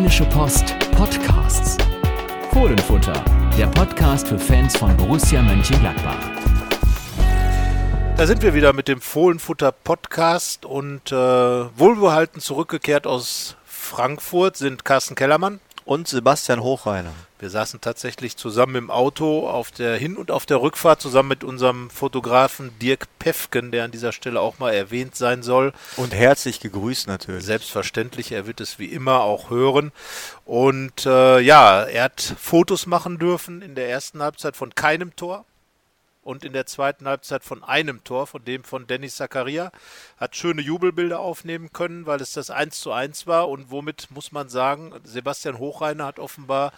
Rheinische Post Podcasts. Fohlenfutter, der Podcast für Fans von Borussia Mönchengladbach. Da sind wir wieder mit dem Fohlenfutter Podcast und äh, wohlbehalten zurückgekehrt aus Frankfurt sind Carsten Kellermann und Sebastian Hochreiner. Wir saßen tatsächlich zusammen im Auto auf der Hin- und auf der Rückfahrt zusammen mit unserem Fotografen Dirk Pefken, der an dieser Stelle auch mal erwähnt sein soll. Und herzlich gegrüßt natürlich. Selbstverständlich, er wird es wie immer auch hören. Und äh, ja, er hat Fotos machen dürfen in der ersten Halbzeit von keinem Tor und in der zweiten Halbzeit von einem Tor, von dem von Dennis Zakaria. Hat schöne Jubelbilder aufnehmen können, weil es das 1 zu 1 war und womit muss man sagen, Sebastian Hochreiner hat offenbar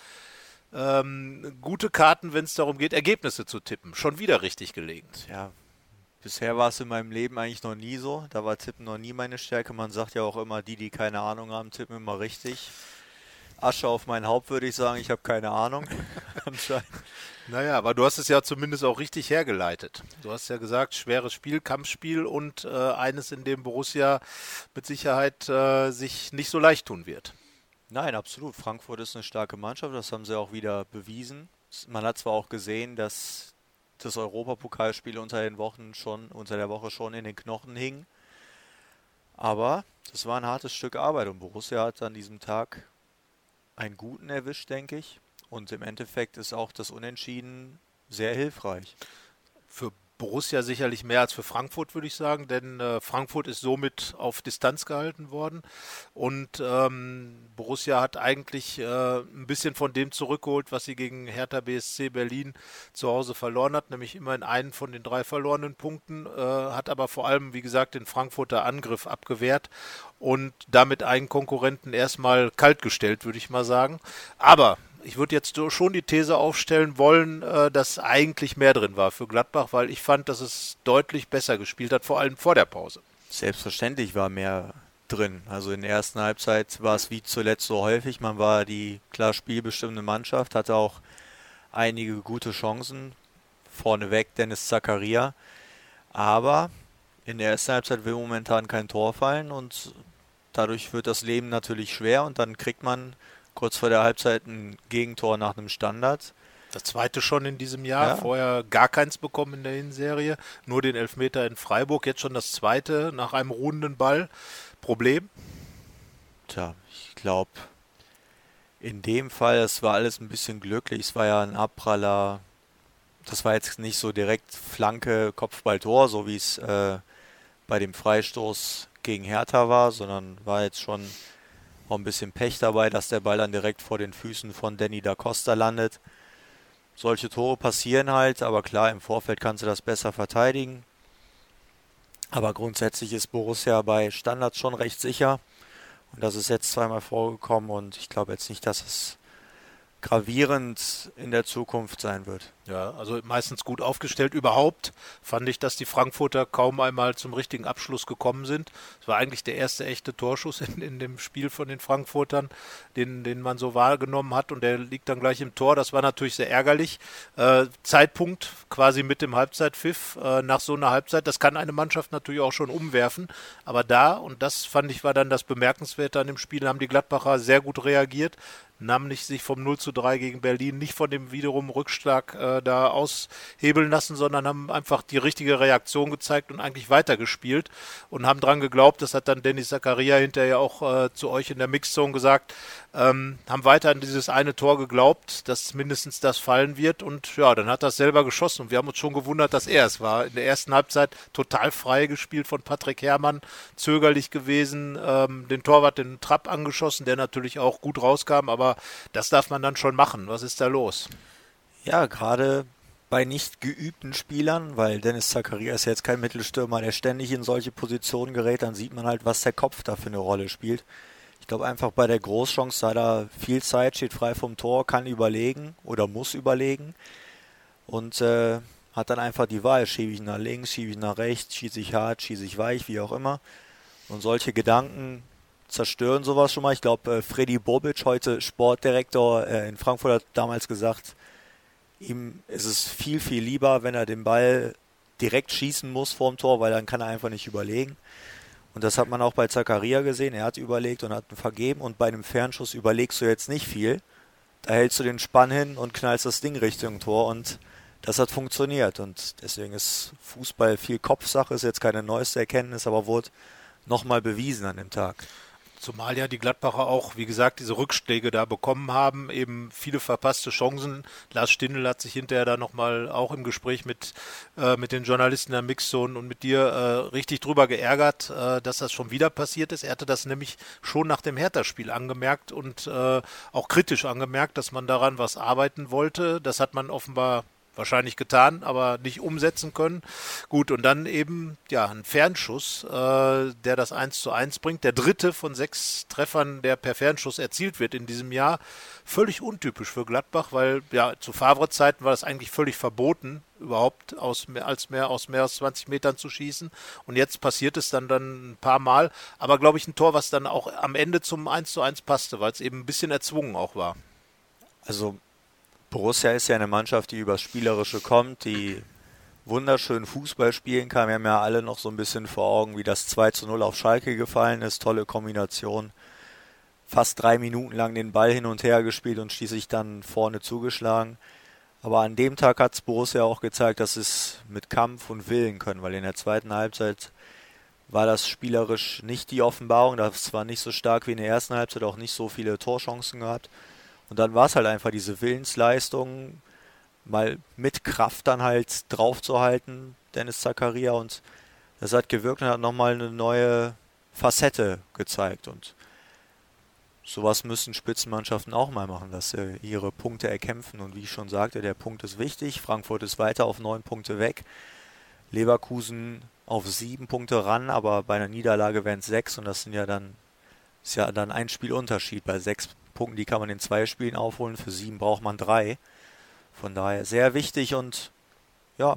ähm, gute Karten, wenn es darum geht, Ergebnisse zu tippen. Schon wieder richtig gelegen. Ja, bisher war es in meinem Leben eigentlich noch nie so. Da war Tippen noch nie meine Stärke. Man sagt ja auch immer, die, die keine Ahnung haben, tippen immer richtig. Asche auf mein Haupt, würde ich sagen. Ich habe keine Ahnung. Anscheinend. Naja, aber du hast es ja zumindest auch richtig hergeleitet. Du hast ja gesagt, schweres Spiel, Kampfspiel und äh, eines, in dem Borussia mit Sicherheit äh, sich nicht so leicht tun wird. Nein, absolut. Frankfurt ist eine starke Mannschaft, das haben sie auch wieder bewiesen. Man hat zwar auch gesehen, dass das Europapokalspiel unter den Wochen schon, unter der Woche schon in den Knochen hing. Aber das war ein hartes Stück Arbeit und Borussia hat an diesem Tag einen guten erwischt, denke ich. Und im Endeffekt ist auch das Unentschieden sehr hilfreich. Für Borussia sicherlich mehr als für Frankfurt, würde ich sagen, denn äh, Frankfurt ist somit auf Distanz gehalten worden und ähm, Borussia hat eigentlich äh, ein bisschen von dem zurückgeholt, was sie gegen Hertha BSC Berlin zu Hause verloren hat, nämlich immerhin einen von den drei verlorenen Punkten, äh, hat aber vor allem, wie gesagt, den Frankfurter Angriff abgewehrt und damit einen Konkurrenten erstmal kaltgestellt, würde ich mal sagen. Aber ich würde jetzt schon die These aufstellen wollen, äh, dass eigentlich mehr drin war für Gladbach, weil ich fand, dass es deutlich besser gespielt hat, vor allem vor der Pause. Selbstverständlich war mehr drin. Also in der ersten Halbzeit war es wie zuletzt so häufig. Man war die klar spielbestimmende Mannschaft, hatte auch einige gute Chancen. Vorneweg Dennis Zakaria. Aber in der ersten Halbzeit will momentan kein Tor fallen und dadurch wird das Leben natürlich schwer und dann kriegt man kurz vor der Halbzeit ein Gegentor nach einem Standard. Das zweite schon in diesem Jahr, ja. vorher gar keins bekommen in der Hinserie, nur den Elfmeter in Freiburg, jetzt schon das zweite nach einem ruhenden Ball. Problem? Tja, ich glaube, in dem Fall, es war alles ein bisschen glücklich, es war ja ein Abpraller, das war jetzt nicht so direkt Flanke, Kopfballtor, so wie es äh, bei dem Freistoß gegen Hertha war, sondern war jetzt schon auch ein bisschen Pech dabei, dass der Ball dann direkt vor den Füßen von Danny da Costa landet. Solche Tore passieren halt, aber klar, im Vorfeld kannst du das besser verteidigen. Aber grundsätzlich ist Borussia bei Standards schon recht sicher. Und das ist jetzt zweimal vorgekommen und ich glaube jetzt nicht, dass es gravierend in der Zukunft sein wird. Ja, also meistens gut aufgestellt. Überhaupt fand ich, dass die Frankfurter kaum einmal zum richtigen Abschluss gekommen sind. Es war eigentlich der erste echte Torschuss in, in dem Spiel von den Frankfurtern, den, den man so wahrgenommen hat und der liegt dann gleich im Tor. Das war natürlich sehr ärgerlich. Äh, Zeitpunkt quasi mit dem Halbzeitpfiff äh, nach so einer Halbzeit. Das kann eine Mannschaft natürlich auch schon umwerfen. Aber da, und das fand ich war dann das Bemerkenswerte an dem Spiel, haben die Gladbacher sehr gut reagiert nahmen nicht sich vom 0 zu 3 gegen Berlin nicht von dem wiederum Rückschlag äh, da aushebeln lassen, sondern haben einfach die richtige Reaktion gezeigt und eigentlich weitergespielt und haben dran geglaubt, das hat dann Dennis Zakaria hinterher auch äh, zu euch in der Mixzone gesagt, ähm, haben weiter an dieses eine Tor geglaubt, dass mindestens das fallen wird und ja, dann hat es selber geschossen und wir haben uns schon gewundert, dass er es war. In der ersten Halbzeit total frei gespielt von Patrick Herrmann, zögerlich gewesen, ähm, den Torwart den Trapp angeschossen, der natürlich auch gut rauskam, aber das darf man dann schon machen. Was ist da los? Ja, gerade bei nicht geübten Spielern, weil Dennis Zakaria ist jetzt kein Mittelstürmer, der ständig in solche Positionen gerät, dann sieht man halt, was der Kopf da für eine Rolle spielt. Ich glaube einfach bei der Großchance, da er viel Zeit, steht frei vom Tor, kann überlegen oder muss überlegen und äh, hat dann einfach die Wahl, schiebe ich nach links, schiebe ich nach rechts, schieße ich hart, schieße ich weich, wie auch immer. Und solche Gedanken zerstören sowas schon mal. Ich glaube, äh, Freddy Bobic, heute Sportdirektor äh, in Frankfurt, hat damals gesagt, ihm ist es viel, viel lieber, wenn er den Ball direkt schießen muss vorm Tor, weil dann kann er einfach nicht überlegen. Und das hat man auch bei Zakaria gesehen. Er hat überlegt und hat vergeben. Und bei einem Fernschuss überlegst du jetzt nicht viel. Da hältst du den Spann hin und knallst das Ding Richtung Tor. Und das hat funktioniert. Und deswegen ist Fußball viel Kopfsache. Ist jetzt keine neueste Erkenntnis, aber wurde nochmal bewiesen an dem Tag. Zumal ja die Gladbacher auch, wie gesagt, diese Rückschläge da bekommen haben, eben viele verpasste Chancen. Lars Stindl hat sich hinterher da nochmal auch im Gespräch mit, äh, mit den Journalisten der Mixzone und mit dir äh, richtig drüber geärgert, äh, dass das schon wieder passiert ist. Er hatte das nämlich schon nach dem Hertha-Spiel angemerkt und äh, auch kritisch angemerkt, dass man daran was arbeiten wollte. Das hat man offenbar wahrscheinlich getan, aber nicht umsetzen können. Gut, und dann eben ja ein Fernschuss, äh, der das 1 zu 1 bringt. Der dritte von sechs Treffern, der per Fernschuss erzielt wird in diesem Jahr. Völlig untypisch für Gladbach, weil ja zu Favre-Zeiten war das eigentlich völlig verboten, überhaupt aus mehr als mehr aus mehr als 20 Metern zu schießen. Und jetzt passiert es dann dann ein paar Mal. Aber glaube ich ein Tor, was dann auch am Ende zum 1 zu 1 passte, weil es eben ein bisschen erzwungen auch war. Also Borussia ist ja eine Mannschaft, die übers Spielerische kommt, die wunderschön Fußball spielen kann. Wir haben ja alle noch so ein bisschen vor Augen, wie das 2 zu 0 auf Schalke gefallen ist. Tolle Kombination. Fast drei Minuten lang den Ball hin und her gespielt und schließlich dann vorne zugeschlagen. Aber an dem Tag hat es Borussia auch gezeigt, dass es mit Kampf und Willen können, weil in der zweiten Halbzeit war das spielerisch nicht die Offenbarung. Das war nicht so stark wie in der ersten Halbzeit, auch nicht so viele Torchancen gehabt. Und dann war es halt einfach diese Willensleistung, mal mit Kraft dann halt draufzuhalten, Dennis Zakaria. Und das hat gewirkt und hat nochmal eine neue Facette gezeigt. Und sowas müssen Spitzenmannschaften auch mal machen, dass sie ihre Punkte erkämpfen. Und wie ich schon sagte, der Punkt ist wichtig. Frankfurt ist weiter auf neun Punkte weg. Leverkusen auf sieben Punkte ran, aber bei einer Niederlage wären es sechs und das sind ja dann ist ja dann ein Spielunterschied. Bei sechs Punkten, die kann man in zwei Spielen aufholen. Für sieben braucht man drei. Von daher sehr wichtig und ja,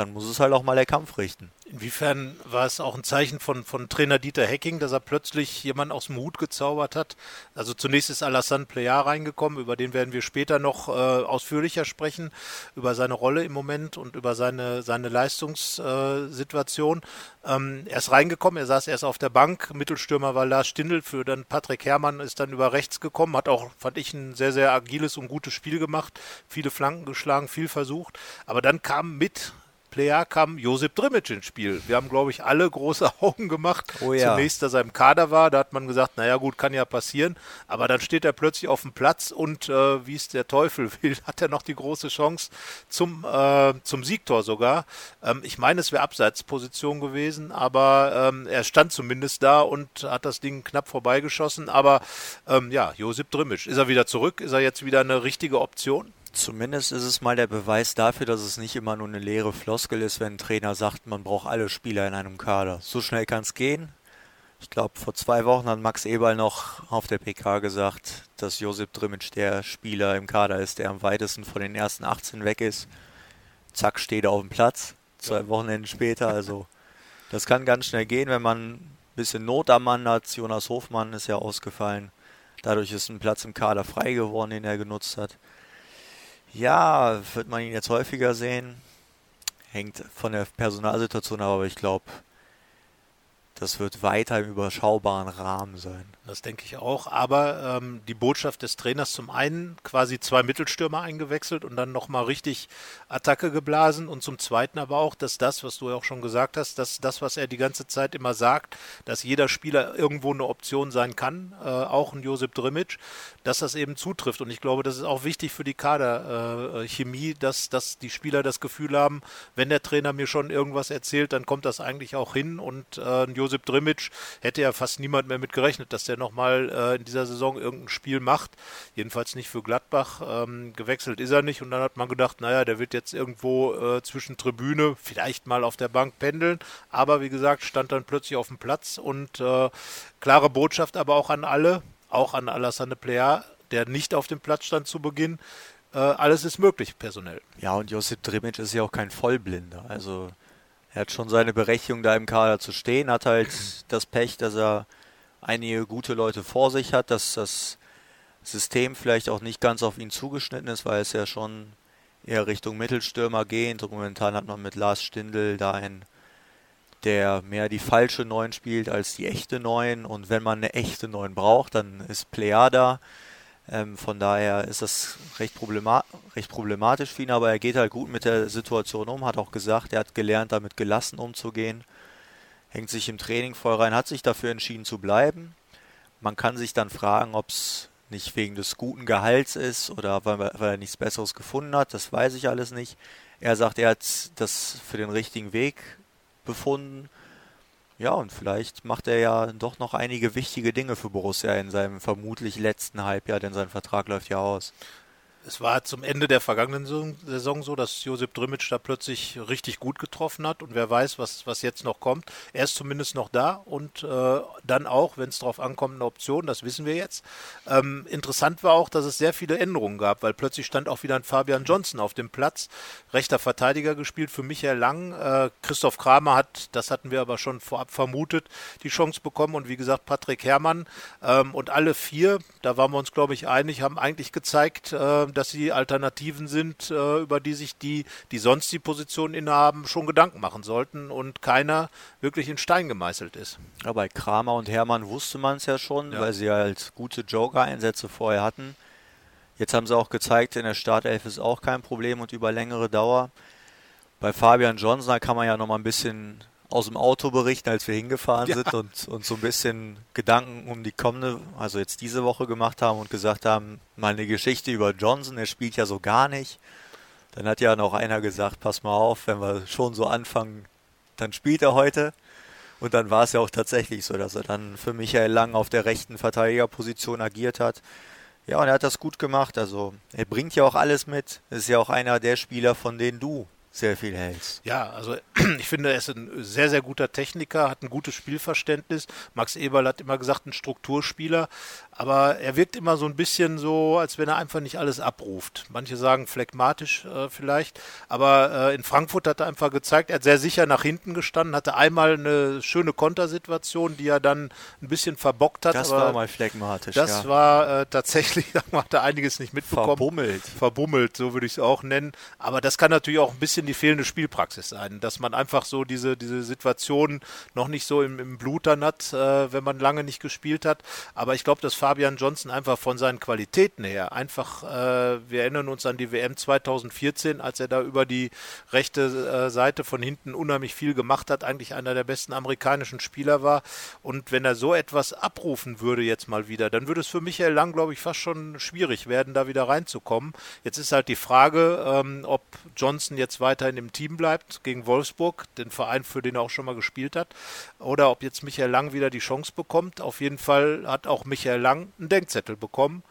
dann muss es halt auch mal der Kampf richten. Inwiefern war es auch ein Zeichen von, von Trainer Dieter Hecking, dass er plötzlich jemanden aus dem Hut gezaubert hat? Also zunächst ist Alassane Plea reingekommen, über den werden wir später noch äh, ausführlicher sprechen, über seine Rolle im Moment und über seine, seine Leistungssituation. Äh, ähm, er ist reingekommen, er saß erst auf der Bank, Mittelstürmer war Lars Stindl, für dann Patrick Herrmann ist dann über rechts gekommen, hat auch, fand ich, ein sehr, sehr agiles und gutes Spiel gemacht, viele Flanken geschlagen, viel versucht, aber dann kam mit Player kam Josip Drimic ins Spiel. Wir haben, glaube ich, alle große Augen gemacht. Oh ja. Zunächst, dass er im Kader war, da hat man gesagt, naja gut, kann ja passieren. Aber dann steht er plötzlich auf dem Platz und äh, wie es der Teufel will, hat er noch die große Chance zum, äh, zum Siegtor sogar. Ähm, ich meine, es wäre Abseitsposition gewesen, aber ähm, er stand zumindest da und hat das Ding knapp vorbeigeschossen. Aber ähm, ja, Josip Drimic, ist er wieder zurück? Ist er jetzt wieder eine richtige Option? Zumindest ist es mal der Beweis dafür, dass es nicht immer nur eine leere Floskel ist, wenn ein Trainer sagt, man braucht alle Spieler in einem Kader. So schnell kann es gehen. Ich glaube, vor zwei Wochen hat Max Eberl noch auf der PK gesagt, dass Josip Drimic der Spieler im Kader ist, der am weitesten von den ersten 18 weg ist. Zack, steht er auf dem Platz. Zwei. Wochenenden später. Also, das kann ganz schnell gehen, wenn man ein bisschen Not am Mann hat. Jonas Hofmann ist ja ausgefallen. Dadurch ist ein Platz im Kader frei geworden, den er genutzt hat. Ja, wird man ihn jetzt häufiger sehen. Hängt von der Personalsituation ab, aber ich glaube, das wird weiter im überschaubaren Rahmen sein. Das denke ich auch. Aber ähm, die Botschaft des Trainers zum einen quasi zwei Mittelstürmer eingewechselt und dann nochmal richtig Attacke geblasen und zum zweiten aber auch, dass das, was du ja auch schon gesagt hast, dass das, was er die ganze Zeit immer sagt, dass jeder Spieler irgendwo eine Option sein kann, äh, auch ein Josip Drimic, dass das eben zutrifft. Und ich glaube, das ist auch wichtig für die Kaderchemie, äh, dass, dass die Spieler das Gefühl haben, wenn der Trainer mir schon irgendwas erzählt, dann kommt das eigentlich auch hin und äh, ein Josip Josip Drimic hätte ja fast niemand mehr mit gerechnet, dass der nochmal äh, in dieser Saison irgendein Spiel macht. Jedenfalls nicht für Gladbach. Ähm, gewechselt ist er nicht und dann hat man gedacht, naja, der wird jetzt irgendwo äh, zwischen Tribüne, vielleicht mal auf der Bank pendeln. Aber wie gesagt, stand dann plötzlich auf dem Platz und äh, klare Botschaft aber auch an alle, auch an Alassane Plea, der nicht auf dem Platz stand zu Beginn. Äh, alles ist möglich personell. Ja, und Josip Drimic ist ja auch kein Vollblinder. Also er hat schon seine Berechtigung, da im Kader zu stehen, hat halt das Pech, dass er einige gute Leute vor sich hat, dass das System vielleicht auch nicht ganz auf ihn zugeschnitten ist, weil es ja schon eher Richtung Mittelstürmer geht. Und momentan hat man mit Lars Stindl da einen der mehr die falsche Neun spielt als die echte Neun. Und wenn man eine echte Neun braucht, dann ist Plea da. Ähm, von daher ist das recht, problema recht problematisch für ihn, aber er geht halt gut mit der Situation um, hat auch gesagt, er hat gelernt, damit gelassen umzugehen, hängt sich im Training voll rein, hat sich dafür entschieden zu bleiben. Man kann sich dann fragen, ob es nicht wegen des guten Gehalts ist oder weil, weil er nichts Besseres gefunden hat, das weiß ich alles nicht. Er sagt, er hat das für den richtigen Weg befunden. Ja, und vielleicht macht er ja doch noch einige wichtige Dinge für Borussia in seinem vermutlich letzten Halbjahr, denn sein Vertrag läuft ja aus es war zum Ende der vergangenen Saison so, dass Josip Drimic da plötzlich richtig gut getroffen hat und wer weiß, was, was jetzt noch kommt. Er ist zumindest noch da und äh, dann auch, wenn es darauf ankommt, eine Option, das wissen wir jetzt. Ähm, interessant war auch, dass es sehr viele Änderungen gab, weil plötzlich stand auch wieder ein Fabian Johnson auf dem Platz, rechter Verteidiger gespielt für Michael Lang. Äh, Christoph Kramer hat, das hatten wir aber schon vorab vermutet, die Chance bekommen und wie gesagt Patrick Herrmann ähm, und alle vier, da waren wir uns glaube ich einig, haben eigentlich gezeigt, äh, dass sie Alternativen sind, äh, über die sich die, die sonst die Position innehaben, schon Gedanken machen sollten und keiner wirklich in Stein gemeißelt ist. Ja, bei Kramer und Hermann wusste man es ja schon, ja. weil sie halt gute Joker-Einsätze vorher hatten. Jetzt haben sie auch gezeigt, in der Startelf ist auch kein Problem und über längere Dauer. Bei Fabian Johnson kann man ja noch mal ein bisschen aus dem Auto berichten, als wir hingefahren ja. sind und, und so ein bisschen Gedanken um die kommende, also jetzt diese Woche gemacht haben und gesagt haben, mal eine Geschichte über Johnson, er spielt ja so gar nicht. Dann hat ja noch einer gesagt, pass mal auf, wenn wir schon so anfangen, dann spielt er heute. Und dann war es ja auch tatsächlich so, dass er dann für Michael Lang auf der rechten Verteidigerposition agiert hat. Ja, und er hat das gut gemacht. Also er bringt ja auch alles mit. Ist ja auch einer der Spieler, von denen du sehr viel hältst. Ja, also ich finde, er ist ein sehr, sehr guter Techniker, hat ein gutes Spielverständnis. Max Eberl hat immer gesagt, ein Strukturspieler, aber er wirkt immer so ein bisschen so, als wenn er einfach nicht alles abruft. Manche sagen phlegmatisch äh, vielleicht, aber äh, in Frankfurt hat er einfach gezeigt, er hat sehr sicher nach hinten gestanden, hatte einmal eine schöne Kontersituation, die er dann ein bisschen verbockt hat. Das war mal phlegmatisch. Das ja. war äh, tatsächlich, da hat er einiges nicht mitbekommen. Verbummelt. Verbummelt, so würde ich es auch nennen. Aber das kann natürlich auch ein bisschen die fehlende Spielpraxis sein, dass man einfach so diese, diese Situation noch nicht so im, im Blut dann hat, äh, wenn man lange nicht gespielt hat. Aber ich glaube, dass Fabian Johnson einfach von seinen Qualitäten her einfach, äh, wir erinnern uns an die WM 2014, als er da über die rechte äh, Seite von hinten unheimlich viel gemacht hat, eigentlich einer der besten amerikanischen Spieler war. Und wenn er so etwas abrufen würde jetzt mal wieder, dann würde es für Michael Lang, glaube ich, fast schon schwierig werden, da wieder reinzukommen. Jetzt ist halt die Frage, ähm, ob Johnson jetzt weiter weiterhin im Team bleibt gegen Wolfsburg, den Verein, für den er auch schon mal gespielt hat, oder ob jetzt Michael Lang wieder die Chance bekommt. Auf jeden Fall hat auch Michael Lang einen Denkzettel bekommen.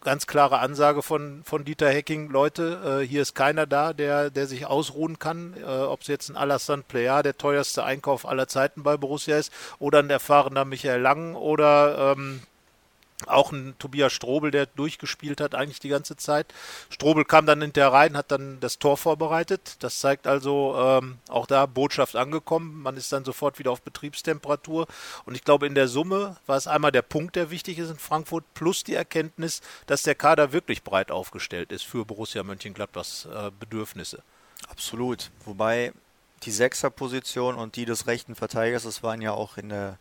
Ganz klare Ansage von, von Dieter Hecking, Leute, äh, hier ist keiner da, der, der sich ausruhen kann, äh, ob es jetzt ein Alassane Plea, der teuerste Einkauf aller Zeiten bei Borussia ist, oder ein erfahrener Michael Lang oder ähm, auch ein Tobias Strobel, der durchgespielt hat eigentlich die ganze Zeit. Strobel kam dann hinterher rein, hat dann das Tor vorbereitet. Das zeigt also ähm, auch da Botschaft angekommen. Man ist dann sofort wieder auf Betriebstemperatur. Und ich glaube, in der Summe war es einmal der Punkt, der wichtig ist in Frankfurt, plus die Erkenntnis, dass der Kader wirklich breit aufgestellt ist für Borussia Mönchengladbachs äh, Bedürfnisse. Absolut. Wobei die Sechserposition und die des rechten Verteidigers, das waren ja auch in der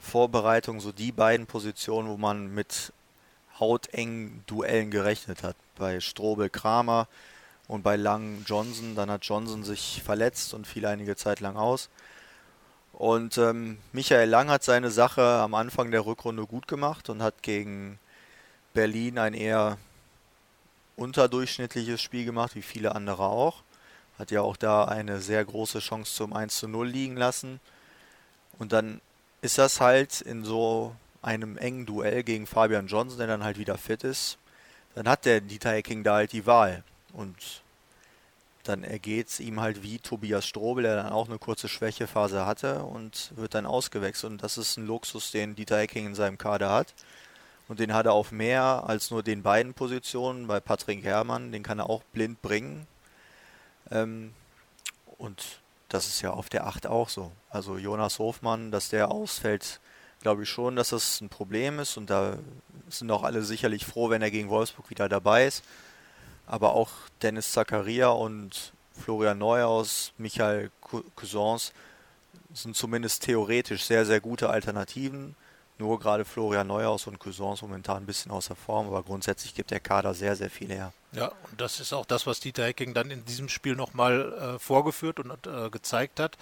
Vorbereitung so die beiden Positionen, wo man mit hautengen Duellen gerechnet hat. Bei Strobel Kramer und bei Lang Johnson. Dann hat Johnson sich verletzt und fiel einige Zeit lang aus. Und ähm, Michael Lang hat seine Sache am Anfang der Rückrunde gut gemacht und hat gegen Berlin ein eher unterdurchschnittliches Spiel gemacht, wie viele andere auch. Hat ja auch da eine sehr große Chance zum 1 zu 0 liegen lassen. Und dann ist das halt in so einem engen Duell gegen Fabian Johnson, der dann halt wieder fit ist, dann hat der Dieter Hecking da halt die Wahl. Und dann ergeht es ihm halt wie Tobias Strobel, der dann auch eine kurze Schwächephase hatte und wird dann ausgewechselt. Und das ist ein Luxus, den Dieter Hecking in seinem Kader hat. Und den hat er auf mehr als nur den beiden Positionen. Bei Patrick Herrmann, den kann er auch blind bringen. Ähm, und das ist ja auf der 8 auch so. Also Jonas Hofmann, dass der ausfällt, glaube ich schon, dass das ein Problem ist. Und da sind auch alle sicherlich froh, wenn er gegen Wolfsburg wieder dabei ist. Aber auch Dennis Zakaria und Florian Neuhaus, Michael Cousins, sind zumindest theoretisch sehr, sehr gute Alternativen. Nur gerade Florian Neuhaus und Cousins momentan ein bisschen außer Form, aber grundsätzlich gibt der Kader sehr, sehr viel her. Ja, und das ist auch das, was Dieter Hecking dann in diesem Spiel nochmal äh, vorgeführt und äh, gezeigt hat.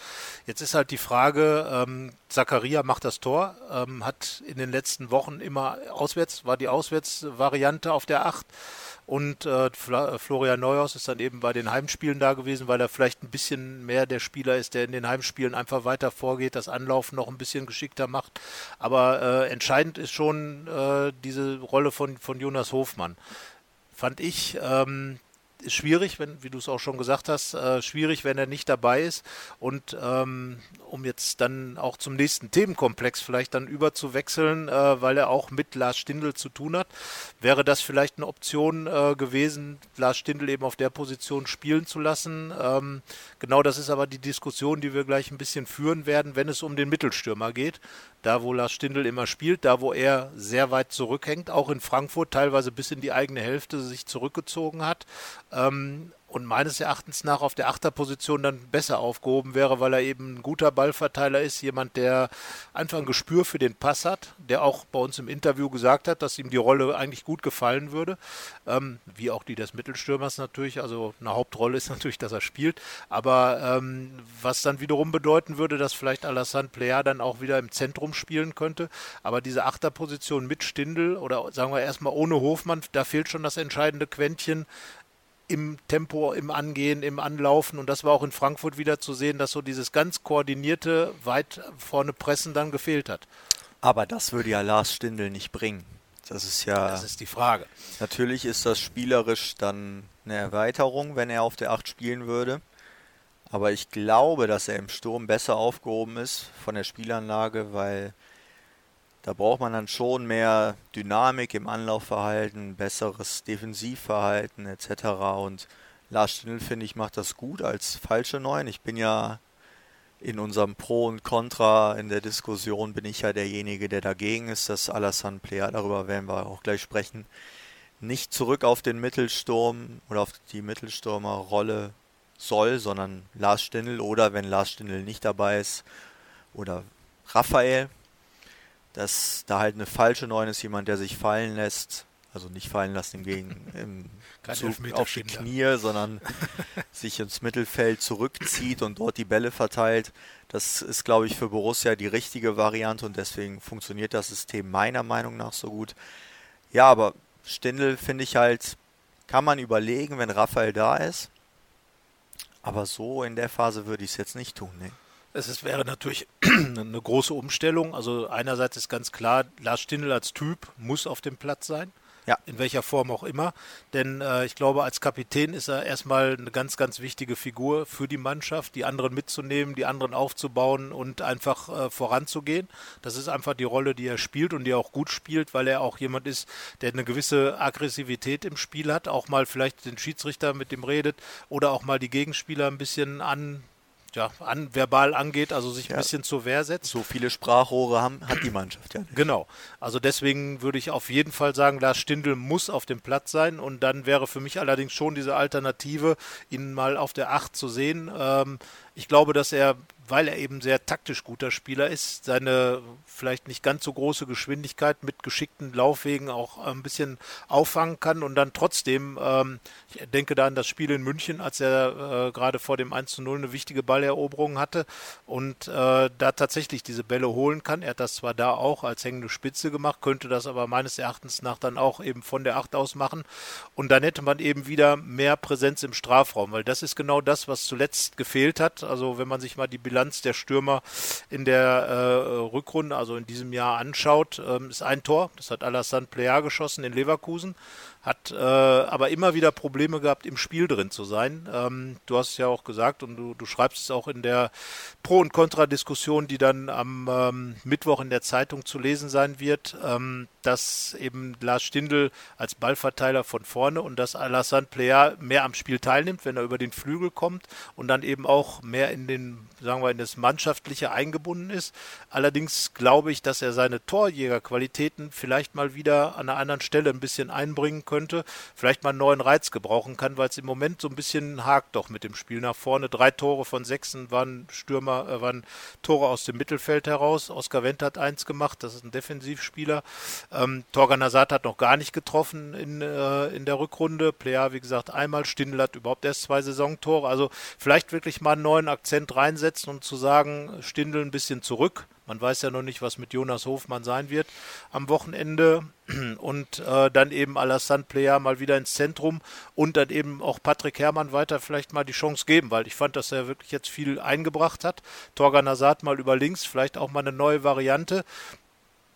Jetzt ist halt die Frage, ähm, Zakaria macht das Tor, ähm, hat in den letzten Wochen immer auswärts, war die Auswärtsvariante auf der 8 und äh, Florian Neuhaus ist dann eben bei den Heimspielen da gewesen, weil er vielleicht ein bisschen mehr der Spieler ist, der in den Heimspielen einfach weiter vorgeht, das Anlaufen noch ein bisschen geschickter macht. Aber äh, entscheidend ist schon äh, diese Rolle von, von Jonas Hofmann. Fand ich, ähm, schwierig, wenn, wie du es auch schon gesagt hast, äh, schwierig, wenn er nicht dabei ist. Und ähm, um jetzt dann auch zum nächsten Themenkomplex vielleicht dann überzuwechseln, äh, weil er auch mit Lars Stindl zu tun hat, wäre das vielleicht eine Option äh, gewesen, Lars Stindl eben auf der Position spielen zu lassen. Ähm, genau das ist aber die Diskussion, die wir gleich ein bisschen führen werden, wenn es um den Mittelstürmer geht. Da, wo Lars Stindl immer spielt, da, wo er sehr weit zurückhängt, auch in Frankfurt teilweise bis in die eigene Hälfte sich zurückgezogen hat. Ähm, und meines Erachtens nach auf der Achterposition dann besser aufgehoben wäre, weil er eben ein guter Ballverteiler ist, jemand, der einfach ein Gespür für den Pass hat, der auch bei uns im Interview gesagt hat, dass ihm die Rolle eigentlich gut gefallen würde, ähm, wie auch die des Mittelstürmers natürlich, also eine Hauptrolle ist natürlich, dass er spielt, aber ähm, was dann wiederum bedeuten würde, dass vielleicht Alassane Player dann auch wieder im Zentrum spielen könnte, aber diese Achterposition mit Stindel oder sagen wir erstmal ohne Hofmann, da fehlt schon das entscheidende Quäntchen, im Tempo, im Angehen, im Anlaufen. Und das war auch in Frankfurt wieder zu sehen, dass so dieses ganz koordinierte, weit vorne Pressen dann gefehlt hat. Aber das würde ja Lars Stindl nicht bringen. Das ist ja. Das ist die Frage. Natürlich ist das spielerisch dann eine Erweiterung, wenn er auf der 8 spielen würde. Aber ich glaube, dass er im Sturm besser aufgehoben ist von der Spielanlage, weil da braucht man dann schon mehr Dynamik im Anlaufverhalten, besseres Defensivverhalten etc. Und Lars Stindl, finde ich, macht das gut als falsche Neun. Ich bin ja in unserem Pro und Contra in der Diskussion bin ich ja derjenige, der dagegen ist, dass Alassane Plea, darüber werden wir auch gleich sprechen, nicht zurück auf den Mittelsturm oder auf die Mittelstürmerrolle soll, sondern Lars Stindl oder wenn Lars Stindl nicht dabei ist oder Raphael, dass da halt eine falsche Neun ist, jemand, der sich fallen lässt, also nicht fallen lassen im, Gegen, im Zug auf die Knie, sondern sich ins Mittelfeld zurückzieht und dort die Bälle verteilt. Das ist, glaube ich, für Borussia die richtige Variante und deswegen funktioniert das System meiner Meinung nach so gut. Ja, aber Stindl finde ich halt, kann man überlegen, wenn Raphael da ist. Aber so in der Phase würde ich es jetzt nicht tun. Ne? Es ist, wäre natürlich eine große Umstellung. Also einerseits ist ganz klar, Lars Stindl als Typ muss auf dem Platz sein. Ja. In welcher Form auch immer. Denn äh, ich glaube, als Kapitän ist er erstmal eine ganz, ganz wichtige Figur für die Mannschaft, die anderen mitzunehmen, die anderen aufzubauen und einfach äh, voranzugehen. Das ist einfach die Rolle, die er spielt und die er auch gut spielt, weil er auch jemand ist, der eine gewisse Aggressivität im Spiel hat, auch mal vielleicht den Schiedsrichter mit dem redet oder auch mal die Gegenspieler ein bisschen an ja, an, verbal angeht, also sich ja. ein bisschen zur Wehr setzt. So viele Sprachrohre haben, hat die Mannschaft ja nicht. Genau. Also deswegen würde ich auf jeden Fall sagen, Lars Stindl muss auf dem Platz sein und dann wäre für mich allerdings schon diese Alternative, ihn mal auf der Acht zu sehen. Ähm, ich glaube, dass er weil er eben sehr taktisch guter Spieler ist, seine vielleicht nicht ganz so große Geschwindigkeit mit geschickten Laufwegen auch ein bisschen auffangen kann und dann trotzdem, ähm, ich denke da an das Spiel in München, als er äh, gerade vor dem 1 zu 0 eine wichtige Balleroberung hatte und äh, da tatsächlich diese Bälle holen kann. Er hat das zwar da auch als hängende Spitze gemacht, könnte das aber meines Erachtens nach dann auch eben von der 8 aus machen und dann hätte man eben wieder mehr Präsenz im Strafraum, weil das ist genau das, was zuletzt gefehlt hat. Also wenn man sich mal die Bilanz Bilanz der Stürmer in der äh, Rückrunde, also in diesem Jahr anschaut, ähm, ist ein Tor. Das hat Alassane Plea geschossen in Leverkusen hat äh, aber immer wieder Probleme gehabt, im Spiel drin zu sein. Ähm, du hast es ja auch gesagt und du, du schreibst es auch in der Pro- und Kontra-Diskussion, die dann am ähm, Mittwoch in der Zeitung zu lesen sein wird, ähm, dass eben Lars Stindl als Ballverteiler von vorne und dass Alassane Plea mehr am Spiel teilnimmt, wenn er über den Flügel kommt und dann eben auch mehr in den, sagen wir, in das Mannschaftliche eingebunden ist. Allerdings glaube ich, dass er seine Torjägerqualitäten vielleicht mal wieder an einer anderen Stelle ein bisschen einbringen könnte könnte, vielleicht mal einen neuen Reiz gebrauchen kann, weil es im Moment so ein bisschen hakt doch mit dem Spiel nach vorne. Drei Tore von sechsen waren Stürmer, äh, waren Tore aus dem Mittelfeld heraus. Oskar Wendt hat eins gemacht, das ist ein Defensivspieler. Ähm, Torgan Hazard hat noch gar nicht getroffen in, äh, in der Rückrunde. Player, wie gesagt, einmal. Stindl hat überhaupt erst zwei Saisontore. Also vielleicht wirklich mal einen neuen Akzent reinsetzen und zu sagen, Stindl ein bisschen zurück man weiß ja noch nicht, was mit Jonas Hofmann sein wird am Wochenende. Und äh, dann eben Alassane Player mal wieder ins Zentrum und dann eben auch Patrick Herrmann weiter vielleicht mal die Chance geben, weil ich fand, dass er wirklich jetzt viel eingebracht hat. Torgan Hazard mal über links, vielleicht auch mal eine neue Variante.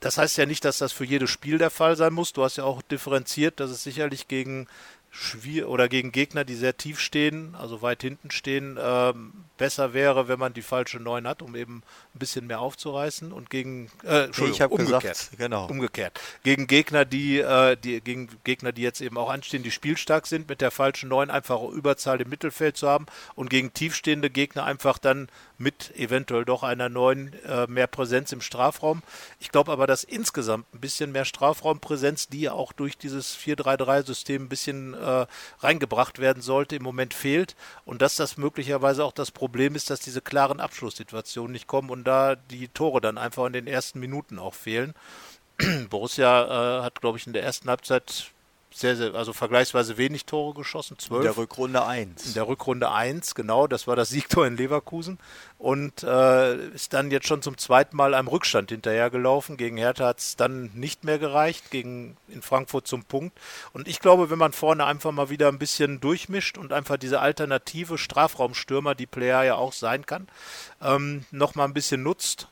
Das heißt ja nicht, dass das für jedes Spiel der Fall sein muss. Du hast ja auch differenziert, dass es sicherlich gegen schwierig oder gegen Gegner, die sehr tief stehen, also weit hinten stehen, ähm, besser wäre, wenn man die falsche Neun hat, um eben ein bisschen mehr aufzureißen und gegen äh, ich habe umgekehrt, gesagt, genau. umgekehrt gegen Gegner, die, äh, die gegen Gegner, die jetzt eben auch anstehen, die spielstark sind, mit der falschen Neun einfach Überzahl im Mittelfeld zu haben und gegen tiefstehende Gegner einfach dann mit eventuell doch einer neuen äh, mehr Präsenz im Strafraum. Ich glaube aber, dass insgesamt ein bisschen mehr Strafraumpräsenz, die ja auch durch dieses 4-3-3-System ein bisschen äh, reingebracht werden sollte, im Moment fehlt und dass das möglicherweise auch das Problem ist, dass diese klaren Abschlusssituationen nicht kommen und da die Tore dann einfach in den ersten Minuten auch fehlen. Borussia äh, hat, glaube ich, in der ersten Halbzeit sehr, sehr, also vergleichsweise wenig Tore geschossen, zwölf. In der Rückrunde 1. In der Rückrunde 1, genau, das war das Siegtor in Leverkusen und äh, ist dann jetzt schon zum zweiten Mal einem Rückstand hinterhergelaufen. Gegen Hertha hat es dann nicht mehr gereicht, gegen in Frankfurt zum Punkt. Und ich glaube, wenn man vorne einfach mal wieder ein bisschen durchmischt und einfach diese alternative Strafraumstürmer, die Player ja auch sein kann, ähm, noch mal ein bisschen nutzt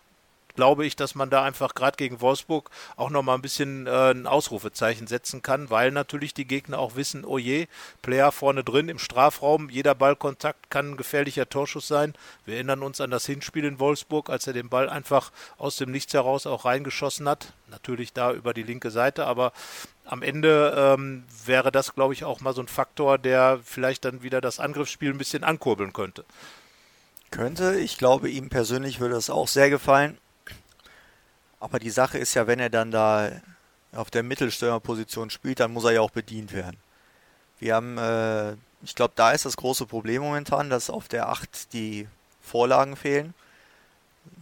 glaube ich, dass man da einfach gerade gegen Wolfsburg auch nochmal ein bisschen äh, ein Ausrufezeichen setzen kann, weil natürlich die Gegner auch wissen, oh je, Player vorne drin im Strafraum, jeder Ballkontakt kann ein gefährlicher Torschuss sein. Wir erinnern uns an das Hinspiel in Wolfsburg, als er den Ball einfach aus dem Nichts heraus auch reingeschossen hat. Natürlich da über die linke Seite, aber am Ende ähm, wäre das, glaube ich, auch mal so ein Faktor, der vielleicht dann wieder das Angriffsspiel ein bisschen ankurbeln könnte. Könnte. Ich glaube, ihm persönlich würde es auch sehr gefallen. Aber die Sache ist ja, wenn er dann da auf der Mittelstürmerposition spielt, dann muss er ja auch bedient werden. Wir haben, äh, ich glaube, da ist das große Problem momentan, dass auf der 8 die Vorlagen fehlen.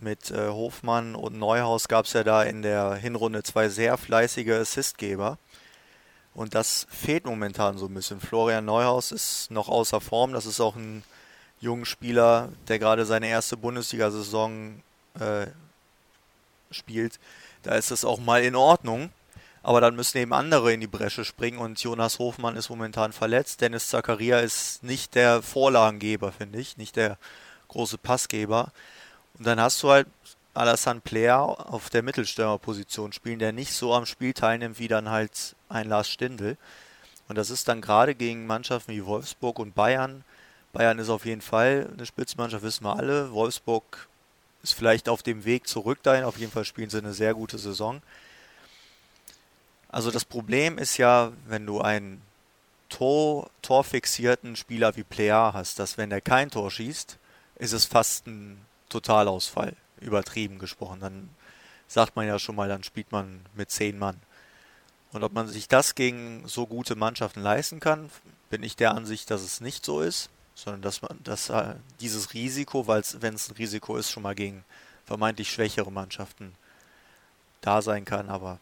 Mit äh, Hofmann und Neuhaus gab es ja da in der Hinrunde zwei sehr fleißige Assistgeber. Und das fehlt momentan so ein bisschen. Florian Neuhaus ist noch außer Form. Das ist auch ein junger Spieler, der gerade seine erste Bundesliga-Saison äh, spielt, da ist es auch mal in Ordnung. Aber dann müssen eben andere in die Bresche springen und Jonas Hofmann ist momentan verletzt. Dennis Zakaria ist nicht der Vorlagengeber, finde ich, nicht der große Passgeber. Und dann hast du halt Alassane Player auf der Mittelstürmerposition spielen, der nicht so am Spiel teilnimmt wie dann halt ein Lars Stindl. Und das ist dann gerade gegen Mannschaften wie Wolfsburg und Bayern. Bayern ist auf jeden Fall eine Spitzmannschaft, wissen wir alle. Wolfsburg ist vielleicht auf dem Weg zurück dahin. Auf jeden Fall spielen sie eine sehr gute Saison. Also das Problem ist ja, wenn du einen Tor, torfixierten Spieler wie Player hast, dass wenn er kein Tor schießt, ist es fast ein Totalausfall, übertrieben gesprochen. Dann sagt man ja schon mal, dann spielt man mit zehn Mann. Und ob man sich das gegen so gute Mannschaften leisten kann, bin ich der Ansicht, dass es nicht so ist sondern dass man dass äh, dieses Risiko, weil es, wenn es ein Risiko ist, schon mal gegen vermeintlich schwächere Mannschaften da sein kann, aber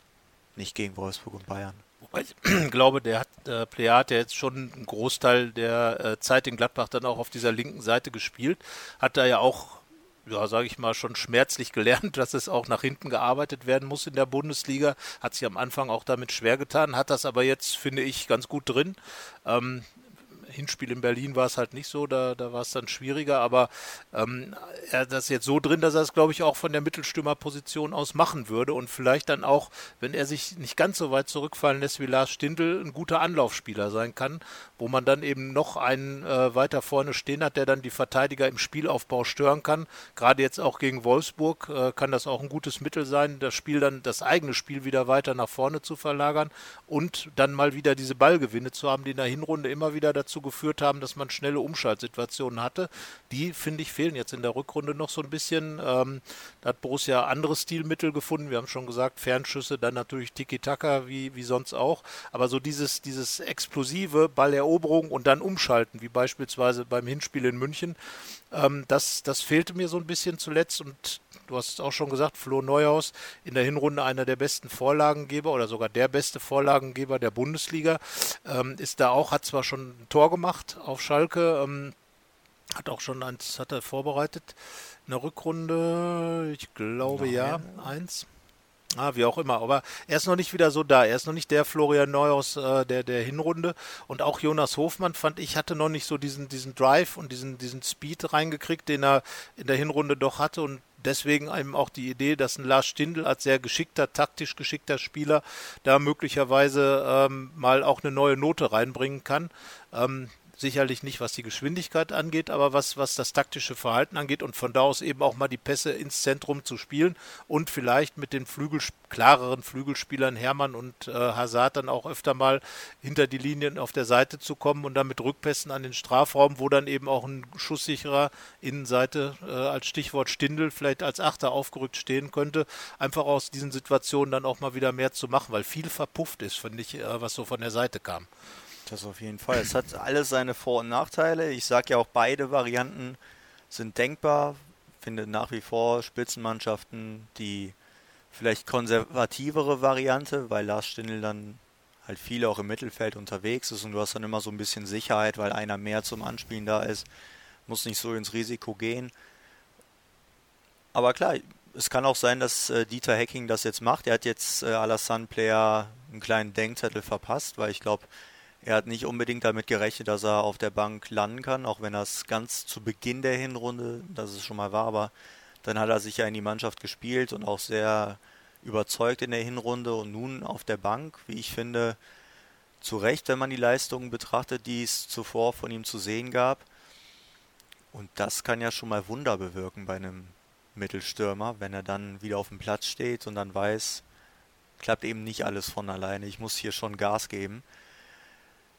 nicht gegen Wolfsburg und Bayern. Wobei ich glaube, der hat, äh, Plea hat ja jetzt schon einen Großteil der äh, Zeit in Gladbach dann auch auf dieser linken Seite gespielt, hat da ja auch ja, sage ich mal, schon schmerzlich gelernt, dass es auch nach hinten gearbeitet werden muss in der Bundesliga. Hat sich am Anfang auch damit schwer getan, hat das aber jetzt, finde ich, ganz gut drin. Ähm, Hinspiel in Berlin war es halt nicht so, da, da war es dann schwieriger, aber ähm, er das jetzt so drin, dass er es, glaube ich, auch von der Mittelstürmerposition aus machen würde und vielleicht dann auch, wenn er sich nicht ganz so weit zurückfallen lässt wie Lars Stindl, ein guter Anlaufspieler sein kann, wo man dann eben noch einen äh, weiter vorne stehen hat, der dann die Verteidiger im Spielaufbau stören kann. Gerade jetzt auch gegen Wolfsburg äh, kann das auch ein gutes Mittel sein, das Spiel dann, das eigene Spiel wieder weiter nach vorne zu verlagern und dann mal wieder diese Ballgewinne zu haben, die in der Hinrunde immer wieder dazu geführt haben, dass man schnelle Umschaltsituationen hatte. Die, finde ich, fehlen jetzt in der Rückrunde noch so ein bisschen. Ähm, da hat Borussia andere Stilmittel gefunden. Wir haben schon gesagt, Fernschüsse, dann natürlich Tiki-Taka, wie, wie sonst auch. Aber so dieses, dieses explosive Balleroberung und dann umschalten, wie beispielsweise beim Hinspiel in München, ähm, das, das fehlte mir so ein bisschen zuletzt und du hast es auch schon gesagt, Flo Neuhaus in der Hinrunde einer der besten Vorlagengeber oder sogar der beste Vorlagengeber der Bundesliga, ähm, ist da auch, hat zwar schon ein Tor gemacht auf Schalke, ähm, hat auch schon eins, hat er vorbereitet, eine Rückrunde, ich glaube Nein. ja, eins. Ah, wie auch immer. Aber er ist noch nicht wieder so da. Er ist noch nicht der Florian Neu aus äh, der, der Hinrunde. Und auch Jonas Hofmann fand ich, hatte noch nicht so diesen, diesen Drive und diesen, diesen Speed reingekriegt, den er in der Hinrunde doch hatte. Und deswegen eben auch die Idee, dass ein Lars Stindl als sehr geschickter, taktisch geschickter Spieler da möglicherweise ähm, mal auch eine neue Note reinbringen kann. Ähm, sicherlich nicht, was die Geschwindigkeit angeht, aber was, was das taktische Verhalten angeht und von da aus eben auch mal die Pässe ins Zentrum zu spielen und vielleicht mit den Flügel, klareren Flügelspielern Hermann und äh, Hazard dann auch öfter mal hinter die Linien auf der Seite zu kommen und dann mit Rückpässen an den Strafraum, wo dann eben auch ein schusssicherer Innenseite äh, als Stichwort Stindel vielleicht als Achter aufgerückt stehen könnte, einfach aus diesen Situationen dann auch mal wieder mehr zu machen, weil viel verpufft ist, finde ich, äh, was so von der Seite kam. Das auf jeden Fall. Es hat alles seine Vor- und Nachteile. Ich sage ja auch, beide Varianten sind denkbar. Finde nach wie vor Spitzenmannschaften die vielleicht konservativere Variante, weil Lars Stindl dann halt viel auch im Mittelfeld unterwegs ist und du hast dann immer so ein bisschen Sicherheit, weil einer mehr zum Anspielen da ist, muss nicht so ins Risiko gehen. Aber klar, es kann auch sein, dass äh, Dieter Hecking das jetzt macht. Er hat jetzt äh, Alassane Player einen kleinen Denkzettel verpasst, weil ich glaube, er hat nicht unbedingt damit gerechnet, dass er auf der Bank landen kann, auch wenn es ganz zu Beginn der Hinrunde, dass es schon mal war, aber dann hat er sich ja in die Mannschaft gespielt und auch sehr überzeugt in der Hinrunde und nun auf der Bank, wie ich finde, zu Recht, wenn man die Leistungen betrachtet, die es zuvor von ihm zu sehen gab. Und das kann ja schon mal Wunder bewirken bei einem Mittelstürmer, wenn er dann wieder auf dem Platz steht und dann weiß, klappt eben nicht alles von alleine, ich muss hier schon Gas geben.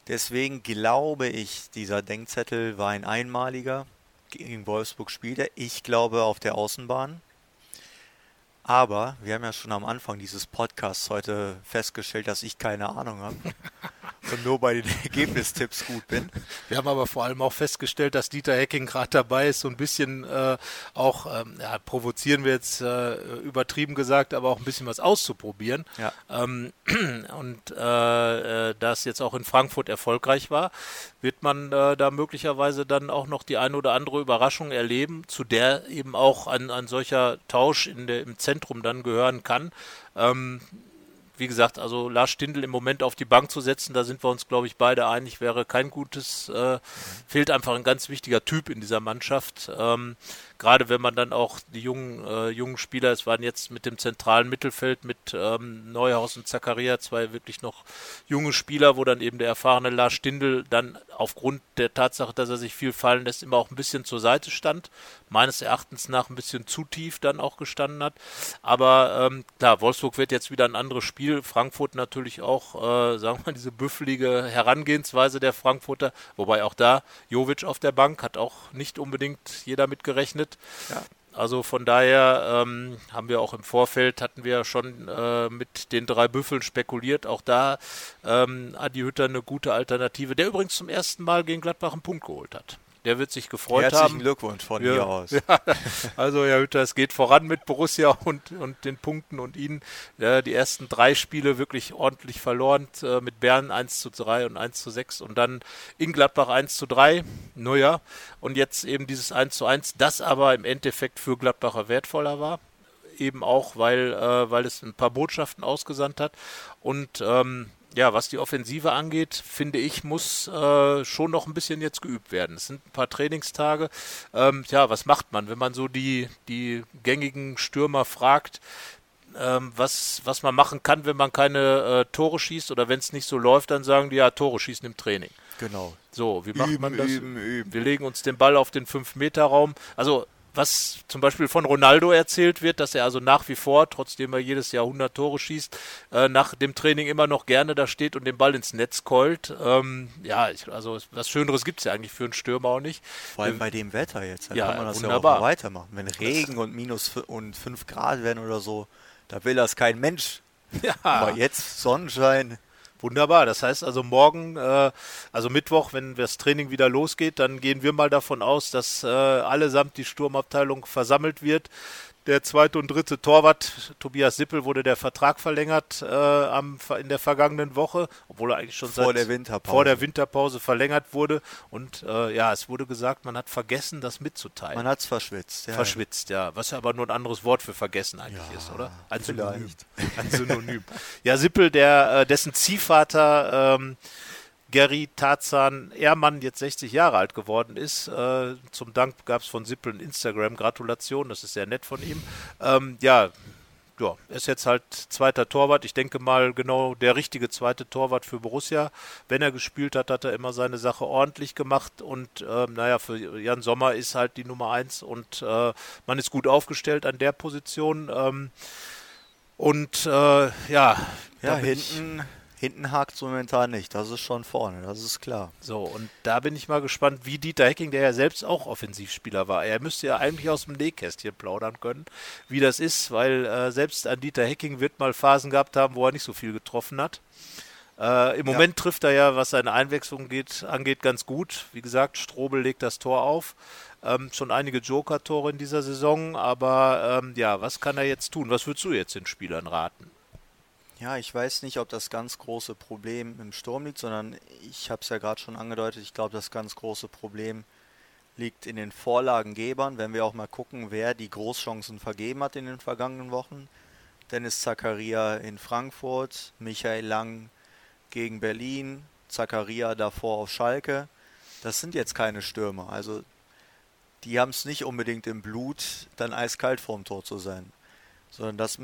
Deswegen glaube ich, dieser Denkzettel war ein einmaliger. Gegen Wolfsburg spielt er. Ich glaube auf der Außenbahn. Aber wir haben ja schon am Anfang dieses Podcasts heute festgestellt, dass ich keine Ahnung habe. Und nur bei den Ergebnistipps gut bin. Wir haben aber vor allem auch festgestellt, dass Dieter Hecking gerade dabei ist, so ein bisschen äh, auch, ähm, ja, provozieren wir jetzt äh, übertrieben gesagt, aber auch ein bisschen was auszuprobieren. Ja. Ähm, und äh, äh das jetzt auch in Frankfurt erfolgreich war, wird man äh, da möglicherweise dann auch noch die eine oder andere Überraschung erleben, zu der eben auch ein, ein solcher Tausch in der, im Zentrum dann gehören kann. Ähm, wie gesagt, also Lars Stindl im Moment auf die Bank zu setzen, da sind wir uns, glaube ich, beide einig, wäre kein gutes, äh, fehlt einfach ein ganz wichtiger Typ in dieser Mannschaft. Ähm, gerade wenn man dann auch die jungen, äh, jungen Spieler, es waren jetzt mit dem zentralen Mittelfeld mit ähm, Neuhaus und Zakaria zwei wirklich noch junge Spieler, wo dann eben der erfahrene Lars Stindl dann aufgrund der Tatsache, dass er sich viel fallen lässt, immer auch ein bisschen zur Seite stand. Meines Erachtens nach ein bisschen zu tief dann auch gestanden hat. Aber ähm, klar, Wolfsburg wird jetzt wieder ein anderes Spiel. Frankfurt natürlich auch, äh, sagen wir mal, diese büffelige Herangehensweise der Frankfurter. Wobei auch da Jovic auf der Bank hat auch nicht unbedingt jeder mitgerechnet. Ja. Also von daher ähm, haben wir auch im Vorfeld, hatten wir schon äh, mit den drei Büffeln spekuliert. Auch da ähm, Adi Hütter eine gute Alternative, der übrigens zum ersten Mal gegen Gladbach einen Punkt geholt hat der wird sich gefreut Herzlichen haben. Herzlichen Glückwunsch von ja, mir aus. Ja, also Herr Hütter, es geht voran mit Borussia und, und den Punkten und Ihnen. Ja, die ersten drei Spiele wirklich ordentlich verloren, äh, mit Bern 1 zu 3 und 1 zu 6 und dann in Gladbach 1 zu 3. Naja, und jetzt eben dieses 1 zu 1, das aber im Endeffekt für Gladbacher wertvoller war eben auch, weil, äh, weil es ein paar Botschaften ausgesandt hat. Und ähm, ja, was die Offensive angeht, finde ich, muss äh, schon noch ein bisschen jetzt geübt werden. Es sind ein paar Trainingstage. Ähm, ja, was macht man, wenn man so die, die gängigen Stürmer fragt, ähm, was, was man machen kann, wenn man keine äh, Tore schießt oder wenn es nicht so läuft, dann sagen die ja, Tore schießen im Training. Genau. So, wie macht üben, man das? Üben, üben. Wir legen uns den Ball auf den 5-Meter-Raum. Also was zum Beispiel von Ronaldo erzählt wird, dass er also nach wie vor, trotzdem er jedes Jahr 100 Tore schießt, äh, nach dem Training immer noch gerne da steht und den Ball ins Netz keult. Ähm, ja, ich, also was Schöneres gibt es ja eigentlich für einen Stürmer auch nicht. Vor allem bei dem Wetter jetzt, dann ja, kann man das wunderbar. ja auch weitermachen. Wenn Regen und minus und 5 Grad werden oder so, da will das kein Mensch. Ja. Aber jetzt Sonnenschein. Wunderbar. Das heißt also morgen, äh, also Mittwoch, wenn das Training wieder losgeht, dann gehen wir mal davon aus, dass äh, allesamt die Sturmabteilung versammelt wird. Der zweite und dritte Torwart, Tobias Sippel, wurde der Vertrag verlängert äh, am, in der vergangenen Woche, obwohl er eigentlich schon Vor seit der Winterpause. vor der Winterpause verlängert wurde. Und äh, ja, es wurde gesagt, man hat vergessen, das mitzuteilen. Man hat's verschwitzt. Ja. Verschwitzt, ja. Was ja aber nur ein anderes Wort für vergessen eigentlich Ja, ist, oder? Ein Synonym. Ein Synonym. ja, Sippel, der, äh, dessen Ziehvater ähm, Gary Tarzan Ehrmann jetzt 60 Jahre alt geworden ist. Äh, zum Dank gab es von Sippel ein Instagram-Gratulation, das ist sehr nett von ihm. Ähm, ja, ja, ist jetzt halt zweiter Torwart. Ich denke mal genau der richtige zweite Torwart für Borussia. Wenn er gespielt hat, hat er immer seine Sache ordentlich gemacht. Und ähm, naja, für Jan Sommer ist halt die Nummer eins und äh, man ist gut aufgestellt an der Position. Ähm, und äh, ja, Ja, hinten, hinten hakt momentan nicht. Das ist schon vorne, das ist klar. So, und da bin ich mal gespannt, wie Dieter Hecking, der ja selbst auch Offensivspieler war, er müsste ja eigentlich aus dem Nähkästchen plaudern können, wie das ist, weil äh, selbst an Dieter Hecking wird mal Phasen gehabt haben, wo er nicht so viel getroffen hat. Äh, Im Ja. Moment trifft er ja, was seine Einwechslung geht, angeht, ganz gut. Wie gesagt, Strobel legt das Tor auf. Ähm, schon einige Joker-Tore in dieser Saison, aber ähm, ja, was kann er jetzt tun? Was würdest du jetzt den Spielern raten? Ja, ich weiß nicht, ob das ganz große Problem im Sturm liegt, sondern ich habe es ja gerade schon angedeutet, ich glaube, das ganz große Problem liegt in den Vorlagengebern, wenn wir auch mal gucken, wer die Großchancen vergeben hat in den vergangenen Wochen. Dennis Zakaria in Frankfurt, Michael Lang gegen Berlin, Zakaria davor auf Schalke. Das sind jetzt keine Stürmer, also die haben es nicht unbedingt im Blut, dann eiskalt vorm Tor zu sein, sondern das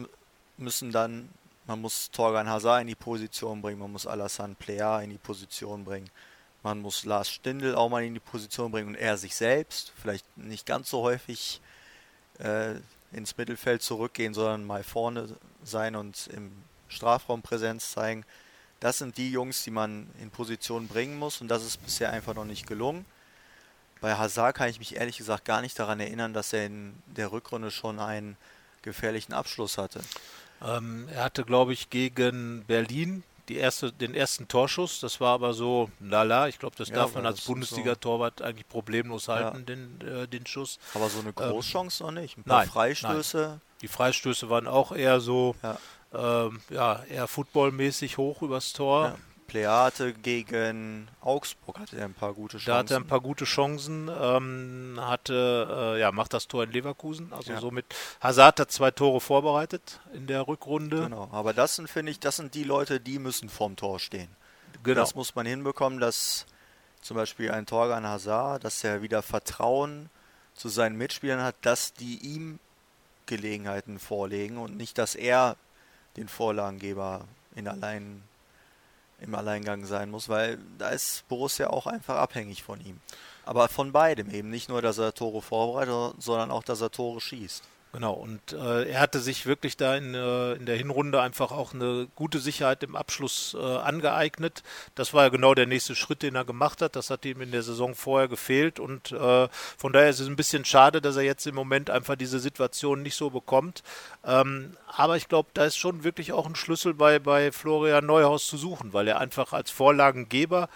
müssen dann man muss Torgan Hazard in die Position bringen, man muss Alassane Plea in die Position bringen, man muss Lars Stindl auch mal in die Position bringen und er sich selbst, vielleicht nicht ganz so häufig äh, ins Mittelfeld zurückgehen, sondern mal vorne sein und im Strafraum Präsenz zeigen. Das sind die Jungs, die man in Position bringen muss und das ist bisher einfach noch nicht gelungen. Bei Hazard kann ich mich ehrlich gesagt gar nicht daran erinnern, dass er in der Rückrunde schon einen gefährlichen Abschluss hatte. Ähm, er hatte, glaube ich, gegen Berlin die erste, den ersten Torschuss. Das war aber so, lala. Ich glaube, das Ja, darf man als Bundesliga-Torwart eigentlich problemlos Ja. halten, den, äh, den Schuss. Aber so eine Großchance noch nicht. Ein paar nein, Freistöße. Die Freistöße waren auch eher so, Ja. ähm, ja, eher footballmäßig hoch übers Tor. Pleate gegen Augsburg hatte er ein paar gute Chancen. Da hatte er ein paar gute Chancen, ähm, hatte, äh, ja, macht das Tor in Leverkusen. Also Ja. somit, Hazard hat zwei Tore vorbereitet in der Rückrunde. Genau, aber das sind, finde ich, das sind die Leute, die müssen vorm Tor stehen. Genau. Das muss man hinbekommen, dass zum Beispiel ein Torgan Hazard, dass er wieder Vertrauen zu seinen Mitspielern hat, dass die ihm Gelegenheiten vorlegen und nicht, dass er den Vorlagengeber in allein, im Alleingang sein muss, weil da ist Borussia auch einfach abhängig von ihm. Aber von beidem eben, nicht nur, dass er Tore vorbereitet, sondern auch, dass er Tore schießt. Genau, und äh, er hatte sich wirklich da in, äh, in der Hinrunde einfach auch eine gute Sicherheit im Abschluss äh, angeeignet. Das war ja genau der nächste Schritt, den er gemacht hat. Das hat ihm in der Saison vorher gefehlt und äh, von daher ist es ein bisschen schade, dass er jetzt im Moment einfach diese Situation nicht so bekommt. Ähm, aber ich glaube, da ist schon wirklich auch ein Schlüssel bei, bei Florian Neuhaus zu suchen, weil er einfach als Vorlagengeber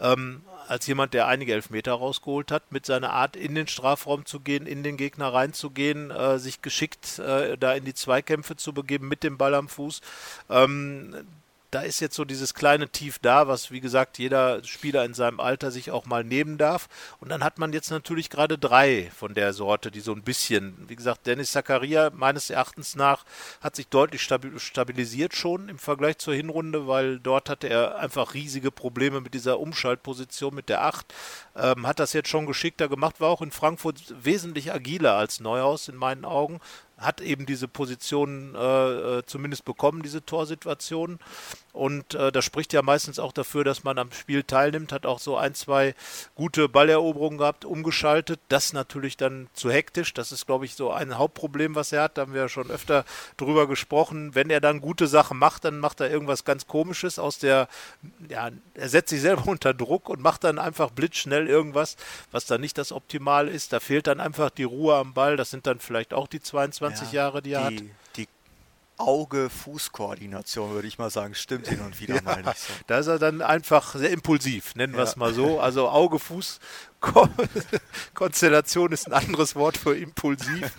ähm, als jemand, der einige Elfmeter rausgeholt hat, mit seiner Art in den Strafraum zu gehen, in den Gegner reinzugehen, äh, sich geschickt äh, da in die Zweikämpfe zu begeben mit dem Ball am Fuß. Ähm, da ist jetzt so dieses kleine Tief da, was wie gesagt jeder Spieler in seinem Alter sich auch mal nehmen darf. Und dann hat man jetzt natürlich gerade drei von der Sorte, die so ein bisschen, wie gesagt, Dennis Zakaria meines Erachtens nach hat sich deutlich stabi stabilisiert schon im Vergleich zur Hinrunde, weil dort hatte er einfach riesige Probleme mit dieser Umschaltposition mit der Acht. Ähm, hat das jetzt schon geschickter gemacht, war auch in Frankfurt wesentlich agiler als Neuhaus in meinen Augen hat eben diese Position äh, äh, zumindest bekommen, diese Torsituation. Und äh, das spricht ja meistens auch dafür, dass man am Spiel teilnimmt, hat auch so ein, zwei gute Balleroberungen gehabt, umgeschaltet. Das natürlich dann zu hektisch. Das ist, glaube ich, so ein Hauptproblem, was er hat. Da haben wir ja schon öfter drüber gesprochen. Wenn er dann gute Sachen macht, dann macht er irgendwas ganz Komisches aus der, ja, er setzt sich selber unter Druck und macht dann einfach blitzschnell irgendwas, was dann nicht das Optimal ist. Da fehlt dann einfach die Ruhe am Ball. Das sind dann vielleicht auch die 22 ja, Jahre, die er die, hat. Auge-Fuß-Koordination, würde ich mal sagen, stimmt hin und wieder ja, mal nicht so. Da ist er dann einfach sehr impulsiv, nennen wir es mal so. Also Auge-Fuß Konstellation ist ein anderes Wort für impulsiv.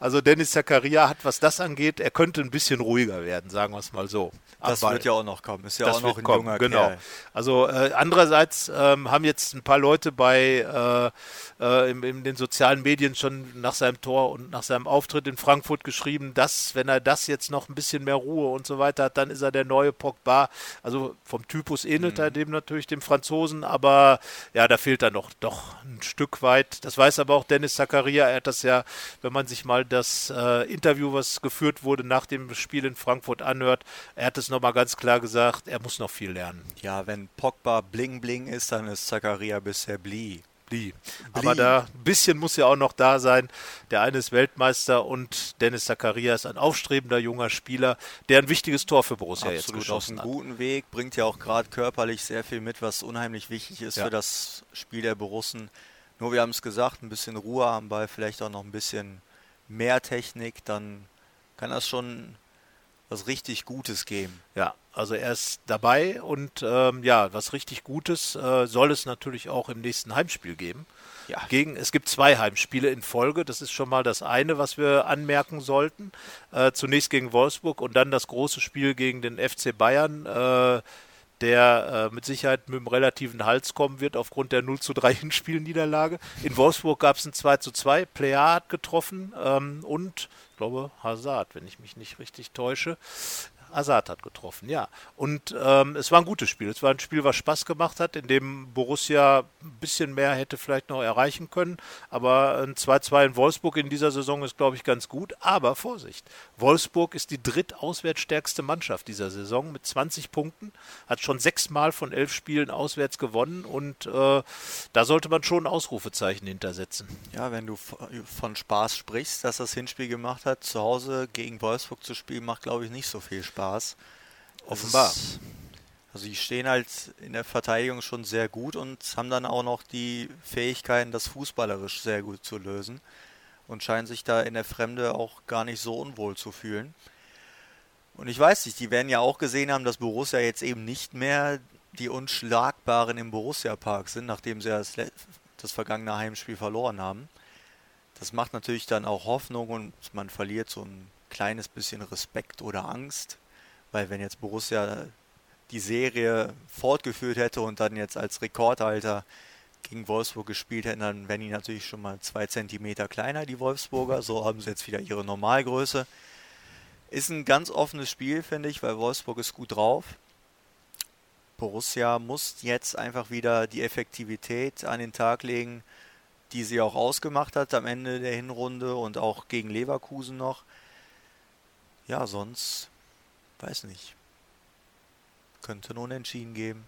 Also Dennis Zakaria hat, was das angeht, er könnte ein bisschen ruhiger werden, sagen wir es mal so. Das Aber wird ja auch noch kommen. Ist ja auch noch ein kommen, junger genau. Kerl. Also äh, andererseits ähm, haben jetzt ein paar Leute bei äh, äh, in, in, den sozialen Medien schon nach seinem Tor und nach seinem Auftritt in Frankfurt geschrieben, dass wenn er das jetzt noch ein bisschen mehr Ruhe und so weiter hat, dann ist er der neue Pogba. Also vom Typus ähnelt mhm. er dem natürlich dem Franzosen, aber ja, da fehlt er noch doch ein Stück weit. Das weiß aber auch Dennis Zakaria. Er hat das ja, wenn man sich mal das äh, Interview, was geführt wurde nach dem Spiel in Frankfurt anhört, er hat es nochmal ganz klar gesagt, er muss noch viel lernen. Ja, wenn Pogba bling bling ist, dann ist Zakaria bisher Blie. Blie. Aber da ein bisschen muss ja auch noch da sein. Der eine ist Weltmeister und Dennis Zakaria ist ein aufstrebender junger Spieler, der ein wichtiges Tor für Borussia Absolut, jetzt geschossen auf einen guten Weg, bringt ja auch gerade körperlich sehr viel mit, was unheimlich wichtig ist ja. für das Spiel der Borussen. Nur wir haben es gesagt, ein bisschen Ruhe am Ball, vielleicht auch noch ein bisschen mehr Technik, dann kann das schon was richtig Gutes geben. Ja, also er ist dabei und ähm, ja, was richtig Gutes äh, soll es natürlich auch im nächsten Heimspiel geben. Ja. Gegen, es gibt zwei Heimspiele in Folge. Das ist schon mal das eine, was wir anmerken sollten. Äh, zunächst gegen Wolfsburg und dann das große Spiel gegen den FC Bayern. Äh, der äh, mit Sicherheit mit einem relativen Hals kommen wird aufgrund der 0 zu 3 Hinspielniederlage. In Wolfsburg gab es ein 2 zu 2. Player hat getroffen ähm, und glaube Hazard, wenn ich mich nicht richtig täusche. Assad hat getroffen, ja. Und ähm, es war ein gutes Spiel. Es war ein Spiel, was Spaß gemacht hat, in dem Borussia ein bisschen mehr hätte vielleicht noch erreichen können. Aber ein 2-2 in Wolfsburg in dieser Saison ist, glaube ich, ganz gut. Aber Vorsicht, Wolfsburg ist die drittauswärtsstärkste Mannschaft dieser Saison mit 20 Punkten, hat schon sechsmal von elf Spielen auswärts gewonnen und äh, da sollte man schon ein Ausrufezeichen hintersetzen. Ja, wenn du von Spaß sprichst, dass das Hinspiel gemacht hat, zu Hause gegen Wolfsburg zu spielen, macht, glaube ich, nicht so viel Spaß. Spaß. Offenbar. Ist, also die stehen halt in der Verteidigung schon sehr gut und haben dann auch noch die Fähigkeiten, das fußballerisch sehr gut zu lösen und scheinen sich da in der Fremde auch gar nicht so unwohl zu fühlen. Und ich weiß nicht, die werden ja auch gesehen haben, dass Borussia jetzt eben nicht mehr die Unschlagbaren im Borussia-Park sind, nachdem sie das, das vergangene Heimspiel verloren haben. Das macht natürlich dann auch Hoffnung und man verliert so ein kleines bisschen Respekt oder Angst weil wenn jetzt Borussia die Serie fortgeführt hätte und dann jetzt als Rekordhalter gegen Wolfsburg gespielt hätten, dann wären die natürlich schon mal zwei Zentimeter kleiner, die Wolfsburger. So haben sie jetzt wieder ihre Normalgröße. Ist ein ganz offenes Spiel, finde ich, weil Wolfsburg ist gut drauf. Borussia muss jetzt einfach wieder die Effektivität an den Tag legen, die sie auch ausgemacht hat am Ende der Hinrunde und auch gegen Leverkusen noch. Ja, sonst weiß nicht. Könnte ein Unentschieden geben.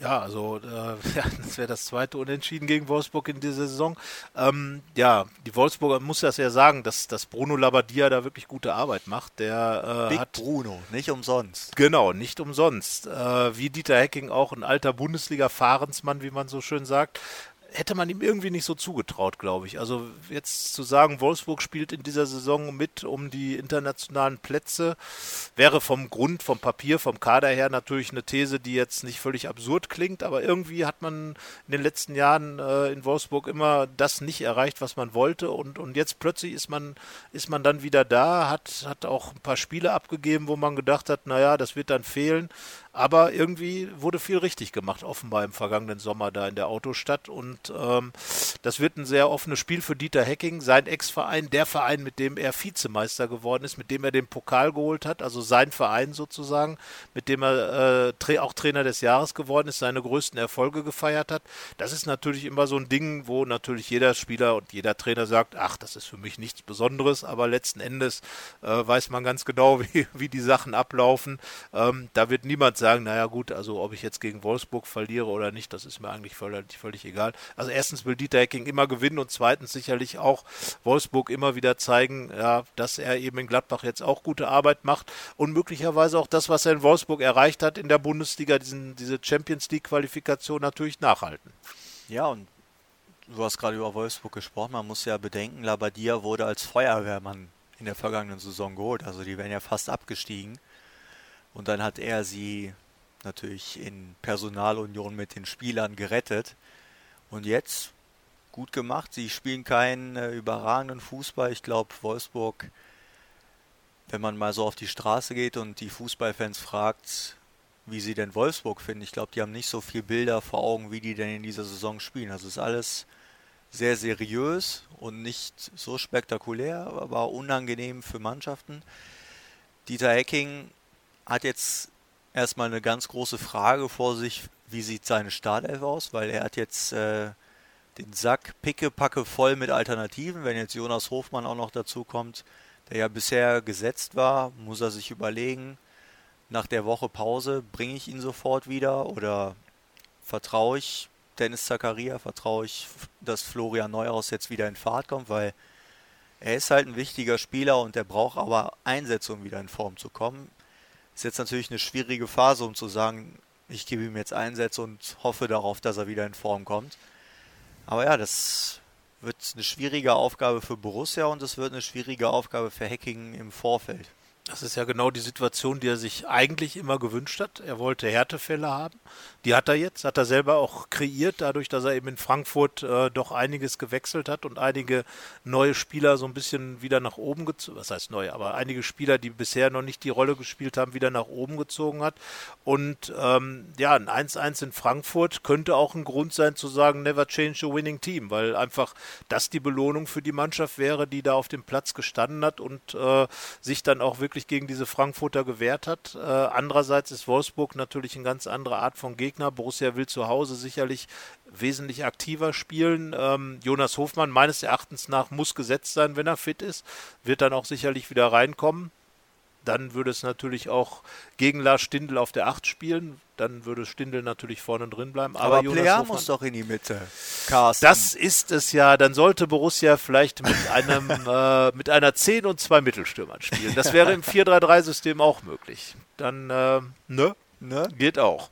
Ja, also äh, ja, das wäre das zweite Unentschieden gegen Wolfsburg in dieser Saison. Ähm, ja, die Wolfsburger muss das ja sagen, dass, dass Bruno Labbadia da wirklich gute Arbeit macht. Der äh, Big hat Bruno, nicht umsonst. Genau, nicht umsonst. Äh, wie Dieter Hecking auch ein alter Bundesliga-Fahrensmann, wie man so schön sagt, hätte man ihm irgendwie nicht so zugetraut, glaube ich. Also jetzt zu sagen, Wolfsburg spielt in dieser Saison mit um die internationalen Plätze, wäre vom Grund, vom Papier, vom Kader her natürlich eine These, die jetzt nicht völlig absurd klingt, aber irgendwie hat man in den letzten Jahren äh, in Wolfsburg immer das nicht erreicht, was man wollte und, und jetzt plötzlich ist man, ist man dann wieder da, hat, hat auch ein paar Spiele abgegeben, wo man gedacht hat, naja, das wird dann fehlen, aber irgendwie wurde viel richtig gemacht, offenbar im vergangenen Sommer da in der Autostadt. Und ähm, das wird ein sehr offenes Spiel für Dieter Hecking, sein Ex-Verein, der Verein, mit dem er Vizemeister geworden ist, mit dem er den Pokal geholt hat, also sein Verein sozusagen, mit dem er äh, auch Trainer des Jahres geworden ist, seine größten Erfolge gefeiert hat. Das ist natürlich immer so ein Ding, wo natürlich jeder Spieler und jeder Trainer sagt, ach, das ist für mich nichts Besonderes, aber letzten Endes äh, weiß man ganz genau, wie, wie die Sachen ablaufen. Ähm, da wird niemand sagen, naja gut, also ob ich jetzt gegen Wolfsburg verliere oder nicht, das ist mir eigentlich völlig, völlig egal. Also erstens will Dieter Hecking immer gewinnen und zweitens sicherlich auch Wolfsburg immer wieder zeigen, ja, dass er eben in Gladbach jetzt auch gute Arbeit macht und möglicherweise auch das, was er in Wolfsburg erreicht hat in der Bundesliga, diesen, diese Champions League Qualifikation natürlich nachhalten. Ja, und du hast gerade über Wolfsburg gesprochen, man muss ja bedenken, Labadia wurde als Feuerwehrmann in der vergangenen Saison geholt, also die wären ja fast abgestiegen. Und dann hat er sie natürlich in Personalunion mit den Spielern gerettet. Und jetzt gut gemacht. Sie spielen keinen äh, überragenden Fußball. Ich glaube, Wolfsburg, wenn man mal so auf die Straße geht und die Fußballfans fragt, wie sie denn Wolfsburg finden, ich glaube, die haben nicht so viel Bilder vor Augen, wie die denn in dieser Saison spielen. Also ist alles sehr seriös und nicht so spektakulär, aber unangenehm für Mannschaften. Dieter Hecking hat jetzt erstmal eine ganz große Frage vor sich, wie sieht seine Startelf aus, weil er hat jetzt äh, den Sack pickepacke voll mit Alternativen. Wenn jetzt Jonas Hofmann auch noch dazu kommt, der ja bisher gesetzt war, muss er sich überlegen, nach der Woche Pause bringe ich ihn sofort wieder oder vertraue ich Dennis Zakaria, vertraue ich, dass Florian Neuhaus jetzt wieder in Fahrt kommt, weil er ist halt ein wichtiger Spieler und der braucht aber Einsätze, um wieder in Form zu kommen. Ist jetzt natürlich eine schwierige Phase, um zu sagen, ich gebe ihm jetzt Einsätze und hoffe darauf, dass er wieder in Form kommt. Aber ja, das wird eine schwierige Aufgabe für Borussia und es wird eine schwierige Aufgabe für Hacking im Vorfeld. Das ist ja genau die Situation, die er sich eigentlich immer gewünscht hat. Er wollte Härtefälle haben. Die hat er jetzt, hat er selber auch kreiert, dadurch, dass er eben in Frankfurt äh, doch einiges gewechselt hat und einige neue Spieler so ein bisschen wieder nach oben gezogen, was heißt neu, aber einige Spieler, die bisher noch nicht die Rolle gespielt haben, wieder nach oben gezogen hat. Und ähm, ja, ein 1-1 in Frankfurt könnte auch ein Grund sein zu sagen, never change a winning team, weil einfach das die Belohnung für die Mannschaft wäre, die da auf dem Platz gestanden hat und äh, sich dann auch wirklich gegen diese Frankfurter gewehrt hat. Äh, andererseits ist Wolfsburg natürlich eine ganz andere Art von Gegner. Borussia will zu Hause sicherlich wesentlich aktiver spielen. Ähm, Jonas Hofmann meines Erachtens nach muss gesetzt sein, wenn er fit ist, wird dann auch sicherlich wieder reinkommen. Dann würde es natürlich auch gegen Lars Stindl auf der 8 spielen. Dann würde Stindl natürlich vorne drin bleiben. Aber, Aber Player muss doch in die Mitte. Carsten. Das ist es ja. Dann sollte Borussia vielleicht mit einem äh, mit einer 10 und zwei Mittelstürmern spielen. Das wäre im 4-3-3-System auch möglich. Dann, äh, ne? ne? Geht auch.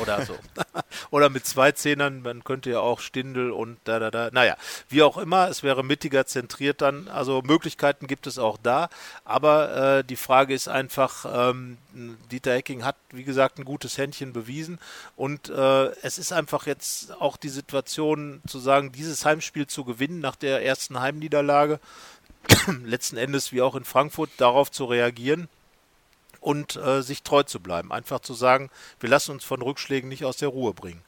Oder so. Oder mit zwei Zehnern, man könnte ja auch Stindel und da, da, da. Naja, wie auch immer, es wäre mittiger zentriert dann. Also Möglichkeiten gibt es auch da. Aber äh, die Frage ist einfach, ähm, Dieter Hecking hat, wie gesagt, ein gutes Händchen bewiesen. Und äh, es ist einfach jetzt auch die Situation zu sagen, dieses Heimspiel zu gewinnen nach der ersten Heimniederlage. letzten Endes wie auch in Frankfurt darauf zu reagieren und äh, sich treu zu bleiben. Einfach zu sagen, wir lassen uns von Rückschlägen nicht aus der Ruhe bringen.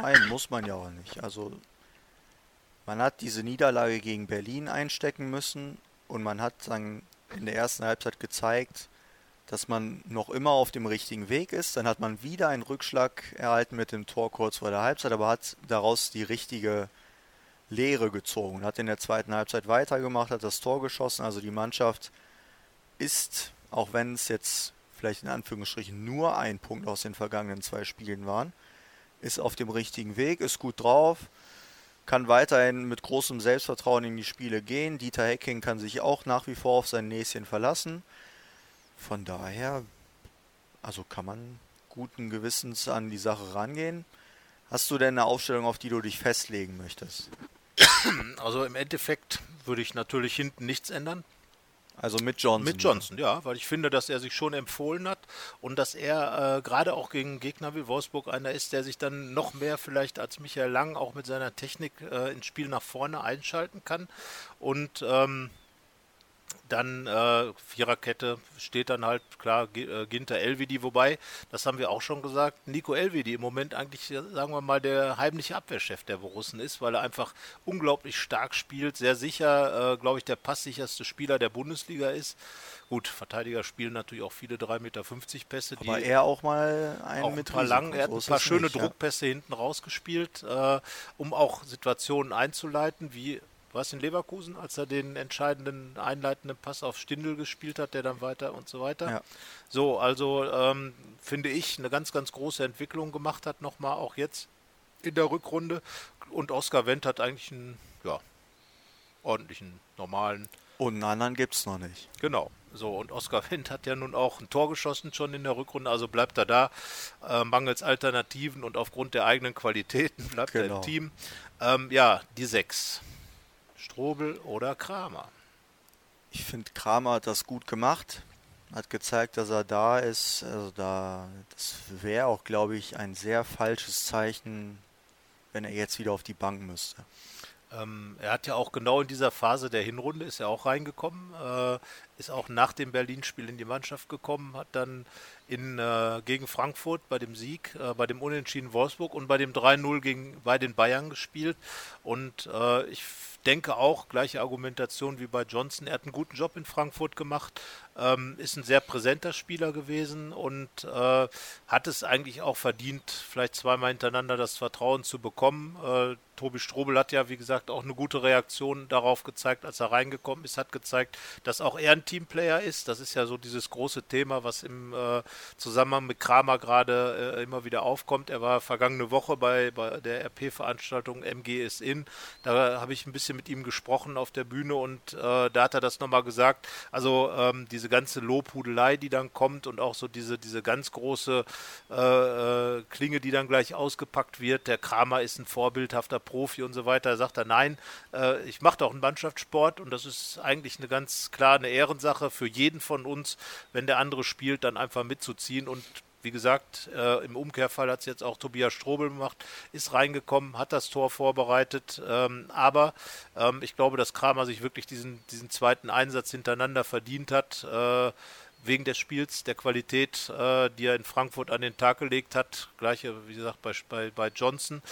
Nein, muss man ja auch nicht. Also man hat diese Niederlage gegen Berlin einstecken müssen und man hat dann in der ersten Halbzeit gezeigt, dass man noch immer auf dem richtigen Weg ist. Dann hat man wieder einen Rückschlag erhalten mit dem Tor kurz vor der Halbzeit, aber hat daraus die richtige Lehre gezogen. Hat in der zweiten Halbzeit weitergemacht, hat das Tor geschossen. Also die Mannschaft ist auch wenn es jetzt vielleicht in Anführungsstrichen nur ein Punkt aus den vergangenen zwei Spielen waren, ist auf dem richtigen Weg, ist gut drauf, kann weiterhin mit großem Selbstvertrauen in die Spiele gehen. Dieter Hecking kann sich auch nach wie vor auf sein Näschen verlassen. Von daher, also kann man guten Gewissens an die Sache rangehen. Hast du denn eine Aufstellung, auf die du dich festlegen möchtest? Also im Endeffekt würde ich natürlich hinten nichts ändern. Also mit Johnson. Mit Johnson, ja, weil ich finde, dass er sich schon empfohlen hat und dass er äh, gerade auch gegen Gegner wie Wolfsburg einer ist, der sich dann noch mehr vielleicht als Michael Lang auch mit seiner Technik äh, ins Spiel nach vorne einschalten kann. Und ähm, dann äh, Viererkette steht dann halt klar äh, Ginter Elvedi, wobei, das haben wir auch schon gesagt, Nico Elvedi im Moment eigentlich, sagen wir mal, der heimliche Abwehrchef der Borussen ist, weil er einfach unglaublich stark spielt, sehr sicher, äh, glaube ich, der passsicherste Spieler der Bundesliga ist. Gut, Verteidiger spielen natürlich auch viele 3,50 Meter Pässe. Aber er auch mal einen auch mit ein paar lang, er hat ein paar schöne nicht, Druckpässe ja. hinten rausgespielt, äh, um auch Situationen einzuleiten, wie war es in Leverkusen, als er den entscheidenden einleitenden Pass auf Stindel gespielt hat, der dann weiter und so weiter. Ja. So, also ähm, finde ich eine ganz, ganz große Entwicklung gemacht hat, nochmal auch jetzt in der Rückrunde. Und Oskar Wendt hat eigentlich einen, ja, ordentlichen, normalen. Und einen anderen gibt es noch nicht. Genau. So, und Oskar Wendt hat ja nun auch ein Tor geschossen schon in der Rückrunde, also bleibt er da, äh, mangels Alternativen und aufgrund der eigenen Qualitäten bleibt genau. er im genau. Team. Ähm, ja, die sechs. Strobel oder Kramer? Ich finde, Kramer hat das gut gemacht. Hat gezeigt, dass er da ist. Also da, das wäre auch, glaube ich, ein sehr falsches Zeichen, wenn er jetzt wieder auf die Bank müsste. Ähm, er hat ja auch genau in dieser Phase der Hinrunde ist er auch reingekommen, äh, ist auch nach dem Berlin-Spiel in die Mannschaft gekommen, hat dann in, äh, gegen Frankfurt bei dem Sieg, äh, bei dem Unentschieden Wolfsburg und bei dem 3-0 gegen bei den Bayern gespielt. Und äh, ich denke auch, gleiche Argumentation wie bei Johnson. Er hat einen guten Job in Frankfurt gemacht, ähm, ist ein sehr präsenter Spieler gewesen und äh, hat es eigentlich auch verdient, vielleicht zweimal hintereinander das Vertrauen zu bekommen. Äh, Tobi Strobel hat ja, wie gesagt, auch eine gute Reaktion darauf gezeigt, als er reingekommen ist, hat gezeigt, dass auch er ein Teamplayer ist. Das ist ja so dieses große Thema, was im äh, Zusammenhang mit Kramer gerade äh, immer wieder aufkommt. Er war vergangene Woche bei, bei der RP-Veranstaltung MG ist in. Da habe ich ein bisschen mit ihm gesprochen auf der Bühne und äh, da hat er das nochmal gesagt. Also ähm, diese ganze Lobhudelei, die dann kommt und auch so diese, diese ganz große äh, äh, Klinge, die dann gleich ausgepackt wird. Der Kramer ist ein vorbildhafter Profi und so weiter. Sagt er, nein, äh, ich mache doch einen Mannschaftssport und das ist eigentlich eine ganz klar eine Ehrensache für jeden von uns, wenn der andere spielt, dann einfach mitzuziehen und wie gesagt, äh, im Umkehrfall hat es jetzt auch Tobias Strobel gemacht, ist reingekommen, hat das Tor vorbereitet. Ähm, aber ähm, ich glaube, dass Kramer sich wirklich diesen, diesen zweiten Einsatz hintereinander verdient hat. Äh, wegen des Spiels, der Qualität, äh, die er in Frankfurt an den Tag gelegt hat. Gleiche, wie gesagt, bei, bei, bei Johnson.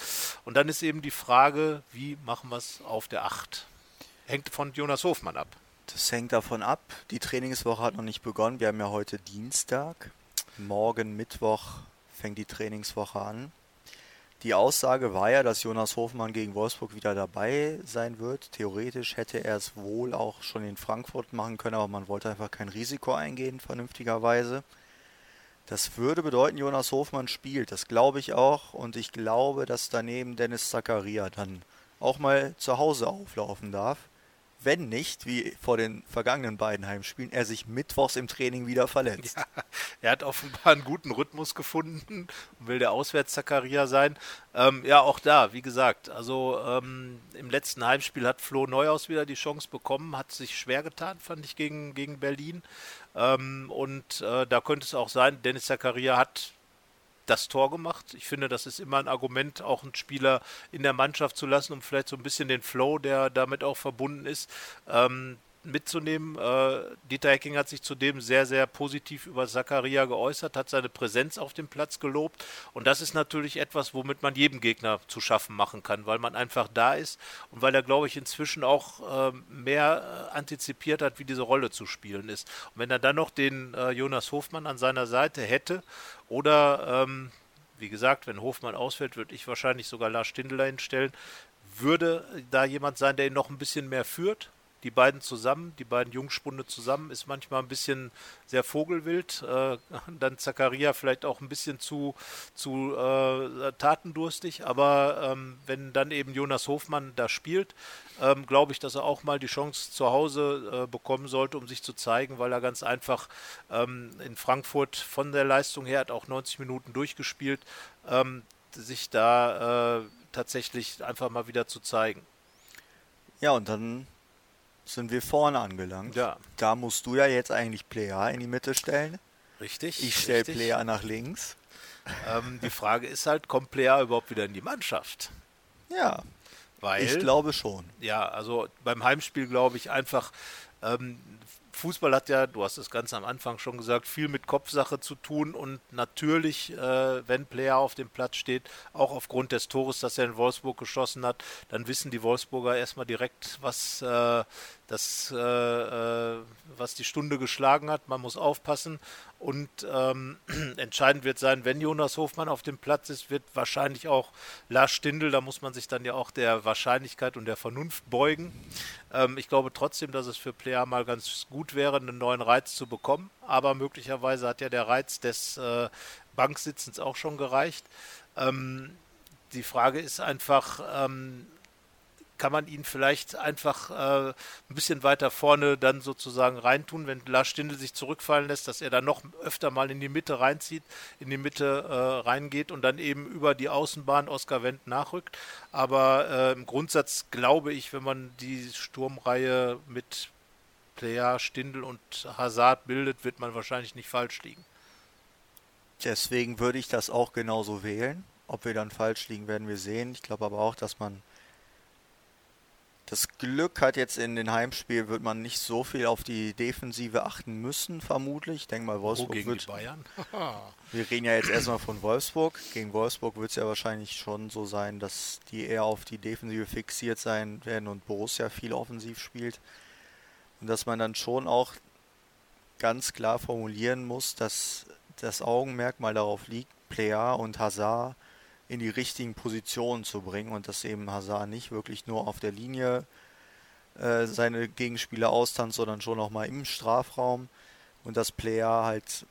Und dann ist eben die Frage, wie machen wir es auf der 8? Hängt von Jonas Hofmann ab. Das hängt davon ab. Die Trainingswoche hat noch nicht begonnen. Wir haben ja heute Dienstag. Morgen Mittwoch fängt die Trainingswoche an. Die Aussage war ja, dass Jonas Hofmann gegen Wolfsburg wieder dabei sein wird. Theoretisch hätte er es wohl auch schon in Frankfurt machen können, aber man wollte einfach kein Risiko eingehen, vernünftigerweise. Das würde bedeuten, Jonas Hofmann spielt. Das glaube ich auch. Und ich glaube, dass daneben Dennis Zakaria dann auch mal zu Hause auflaufen darf wenn nicht, wie vor den vergangenen beiden Heimspielen, er sich mittwochs im Training wieder verletzt. Ja, er hat offenbar einen guten Rhythmus gefunden und will der Auswärts-Zakaria sein. Ähm, ja, auch da, wie gesagt, also ähm, im letzten Heimspiel hat Flo Neuhaus wieder die Chance bekommen, hat sich schwer getan, fand ich, gegen, gegen Berlin. Ähm, und äh, da könnte es auch sein, Dennis Zakaria hat das Tor gemacht. Ich finde, das ist immer ein Argument, auch einen Spieler in der Mannschaft zu lassen, um vielleicht so ein bisschen den Flow, der damit auch verbunden ist, ähm, mitzunehmen. Äh, Dieter Hecking hat sich zudem sehr, sehr positiv über Zakaria geäußert, hat seine Präsenz auf dem Platz gelobt. Und das ist natürlich etwas, womit man jedem Gegner zu schaffen machen kann, weil man einfach da ist und weil er, glaube ich, inzwischen auch äh, mehr antizipiert hat, wie diese Rolle zu spielen ist. Und wenn er dann noch den äh, Jonas Hofmann an seiner Seite hätte oder ähm, wie gesagt, wenn Hofmann ausfällt, würde ich wahrscheinlich sogar Lars Stindl hinstellen. Würde da jemand sein, der ihn noch ein bisschen mehr führt? Die beiden zusammen, die beiden Jungspunde zusammen, ist manchmal ein bisschen sehr vogelwild. Äh, dann Zakaria vielleicht auch ein bisschen zu, zu äh, tatendurstig, aber ähm, wenn dann eben Jonas Hofmann da spielt, ähm, glaube ich, dass er auch mal die Chance zu Hause äh, bekommen sollte, um sich zu zeigen, weil er ganz einfach ähm, in Frankfurt von der Leistung her hat auch 90 Minuten durchgespielt, ähm, sich da äh, tatsächlich einfach mal wieder zu zeigen. Ja, und dann sind wir vorne angelangt. Ja. Da musst du ja jetzt eigentlich Player in die Mitte stellen. Richtig. Ich stelle Player nach links. Ähm, die Frage ist halt, kommt Player überhaupt wieder in die Mannschaft? Ja. Weil, ich glaube schon. Ja, also beim Heimspiel glaube ich einfach, ähm, Fußball hat ja, du hast es ganz am Anfang schon gesagt, viel mit Kopfsache zu tun und natürlich, äh, wenn Player auf dem Platz steht, auch aufgrund des Tores, das er in Wolfsburg geschossen hat, dann wissen die Wolfsburger erstmal direkt, was äh, das, äh, äh, was die Stunde geschlagen hat. Man muss aufpassen. Und ähm, entscheidend wird sein, wenn Jonas Hofmann auf dem Platz ist, wird wahrscheinlich auch Lars Stindl, da muss man sich dann ja auch der Wahrscheinlichkeit und der Vernunft beugen. Ähm, ich glaube trotzdem, dass es für Player mal ganz gut wäre, einen neuen Reiz zu bekommen. Aber möglicherweise hat ja der Reiz des äh, Banksitzens auch schon gereicht. Ähm, die Frage ist einfach, ähm, kann man ihn vielleicht einfach äh, ein bisschen weiter vorne dann sozusagen reintun, wenn Lars Stindl sich zurückfallen lässt, dass er dann noch öfter mal in die Mitte reinzieht, in die Mitte äh, reingeht und dann eben über die Außenbahn Oskar Wendt nachrückt. Aber äh, im Grundsatz glaube ich, wenn man die Sturmreihe mit Player, Stindl und Hazard bildet, wird man wahrscheinlich nicht falsch liegen. Deswegen würde ich das auch genauso wählen. Ob wir dann falsch liegen, werden wir sehen. Ich glaube aber auch, dass man das Glück hat jetzt in den Heimspiel, wird man nicht so viel auf die Defensive achten müssen, vermutlich. Ich denke mal, Wolfsburg oh, gegen wird. Die Bayern? wir reden ja jetzt erstmal von Wolfsburg. Gegen Wolfsburg wird es ja wahrscheinlich schon so sein, dass die eher auf die Defensive fixiert sein werden und Borussia viel offensiv spielt. Und dass man dann schon auch ganz klar formulieren muss, dass das Augenmerk mal darauf liegt, Plea und Hazard in die richtigen Positionen zu bringen und dass eben Hazard nicht wirklich nur auf der Linie äh, seine Gegenspieler austanzt, sondern schon auch mal im Strafraum und dass Player halt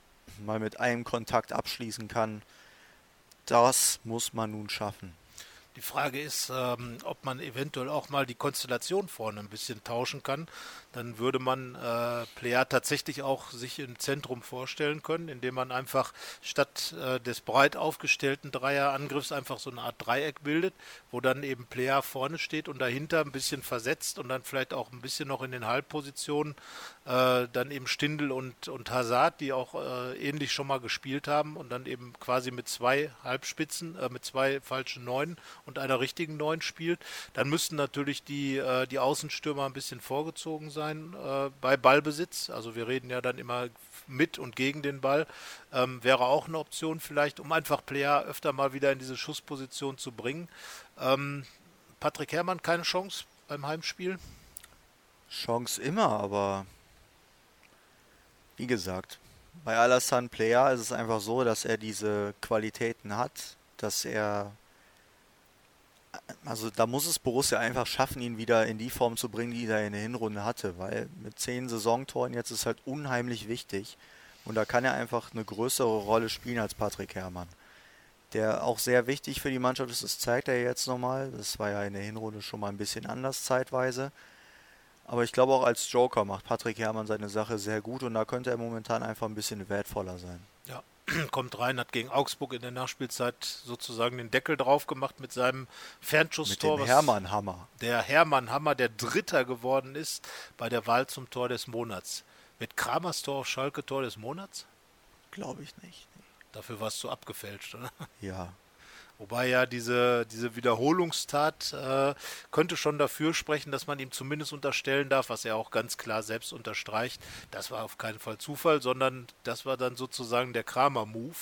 mal mit einem Kontakt abschließen kann. Das muss man nun schaffen. Die Frage ist, ähm, ob man eventuell auch mal die Konstellation vorne ein bisschen tauschen kann. Dann würde man äh, Player tatsächlich auch sich im Zentrum vorstellen können, indem man einfach statt äh, des breit aufgestellten Dreierangriffs einfach so eine Art Dreieck bildet, wo dann eben Player vorne steht und dahinter ein bisschen versetzt und dann vielleicht auch ein bisschen noch in den Halbpositionen äh, dann eben Stindel und, und Hazard, die auch äh, ähnlich schon mal gespielt haben und dann eben quasi mit zwei Halbspitzen, äh, mit zwei falschen Neun und einer richtigen Neun spielt. Dann müssten natürlich die, äh, die Außenstürmer ein bisschen vorgezogen sein äh, bei Ballbesitz. Also wir reden ja dann immer mit und gegen den Ball. Ähm, wäre auch eine Option vielleicht, um einfach Player öfter mal wieder in diese Schussposition zu bringen. Ähm, Patrick Herrmann keine Chance beim Heimspiel? Chance immer, aber wie gesagt, bei Alassane Player ist es einfach so, dass er diese Qualitäten hat, dass er also da muss es Borussia einfach schaffen, ihn wieder in die Form zu bringen, die er in der Hinrunde hatte, weil mit zehn Saisontoren jetzt ist halt unheimlich wichtig. Und da kann er einfach eine größere Rolle spielen als Patrick Herrmann, der auch sehr wichtig für die Mannschaft ist, das zeigt er jetzt nochmal, das war ja in der Hinrunde schon mal ein bisschen anders zeitweise, aber ich glaube auch als Joker macht Patrick Herrmann seine Sache sehr gut. Und da könnte er momentan einfach ein bisschen wertvoller sein. Ja, kommt rein, hat gegen Augsburg in der Nachspielzeit sozusagen den Deckel drauf gemacht mit seinem Fernschusstor. Mit dem Hermann-Hammer. Der Hermann-Hammer, der Dritter geworden ist bei der Wahl zum Tor des Monats. Mit Kramers Tor auf Schalke Tor des Monats? Glaube ich nicht. Dafür warst du abgefälscht, oder? Ja, Wobei ja diese, diese Wiederholungstat äh, könnte schon dafür sprechen, dass man ihm zumindest unterstellen darf, was er auch ganz klar selbst unterstreicht. Das war auf keinen Fall Zufall, sondern das war dann sozusagen der Kramer-Move.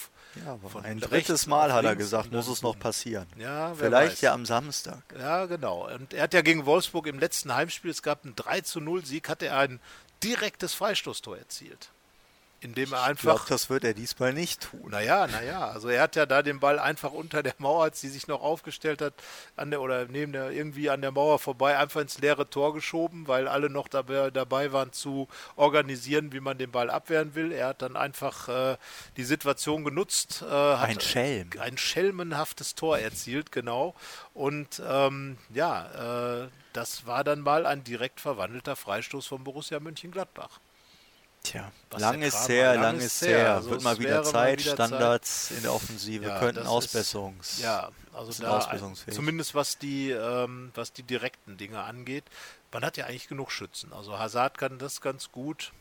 Ja, aber ein drittes Mal hat er gesagt, muss es noch passieren. Ja, Vielleicht weiß. ja am Samstag. Ja, genau. Und er hat ja gegen Wolfsburg im letzten Heimspiel, es gab einen 3 zu 0 Sieg, hat er ein direktes Freistoßtor erzielt indem er einfach. Ich glaube, das wird er diesmal nicht tun. Naja, naja, also er hat ja da den Ball einfach unter der Mauer, als sie sich noch aufgestellt hat, an der oder neben der irgendwie an der Mauer vorbei, einfach ins leere Tor geschoben, weil alle noch dabei, dabei waren zu organisieren, wie man den Ball abwehren will. Er hat dann einfach äh, die Situation genutzt. Äh, ein Schelm. Ein schelmenhaftes Tor erzielt, genau. Und ähm, ja, äh, das war dann mal ein direkt verwandelter Freistoß von Borussia Mönchengladbach. Tja, lang ist her, lang, ist her. Also Wird mal wieder Zeit, mal wieder Standards Zeit. in der Offensive ja, könnten Ausbesserungs. Ist, ja, also da zumindest was die, ähm, was die direkten Dinge angeht. Man hat ja eigentlich genug Schützen. Also Hazard kann das ganz gut.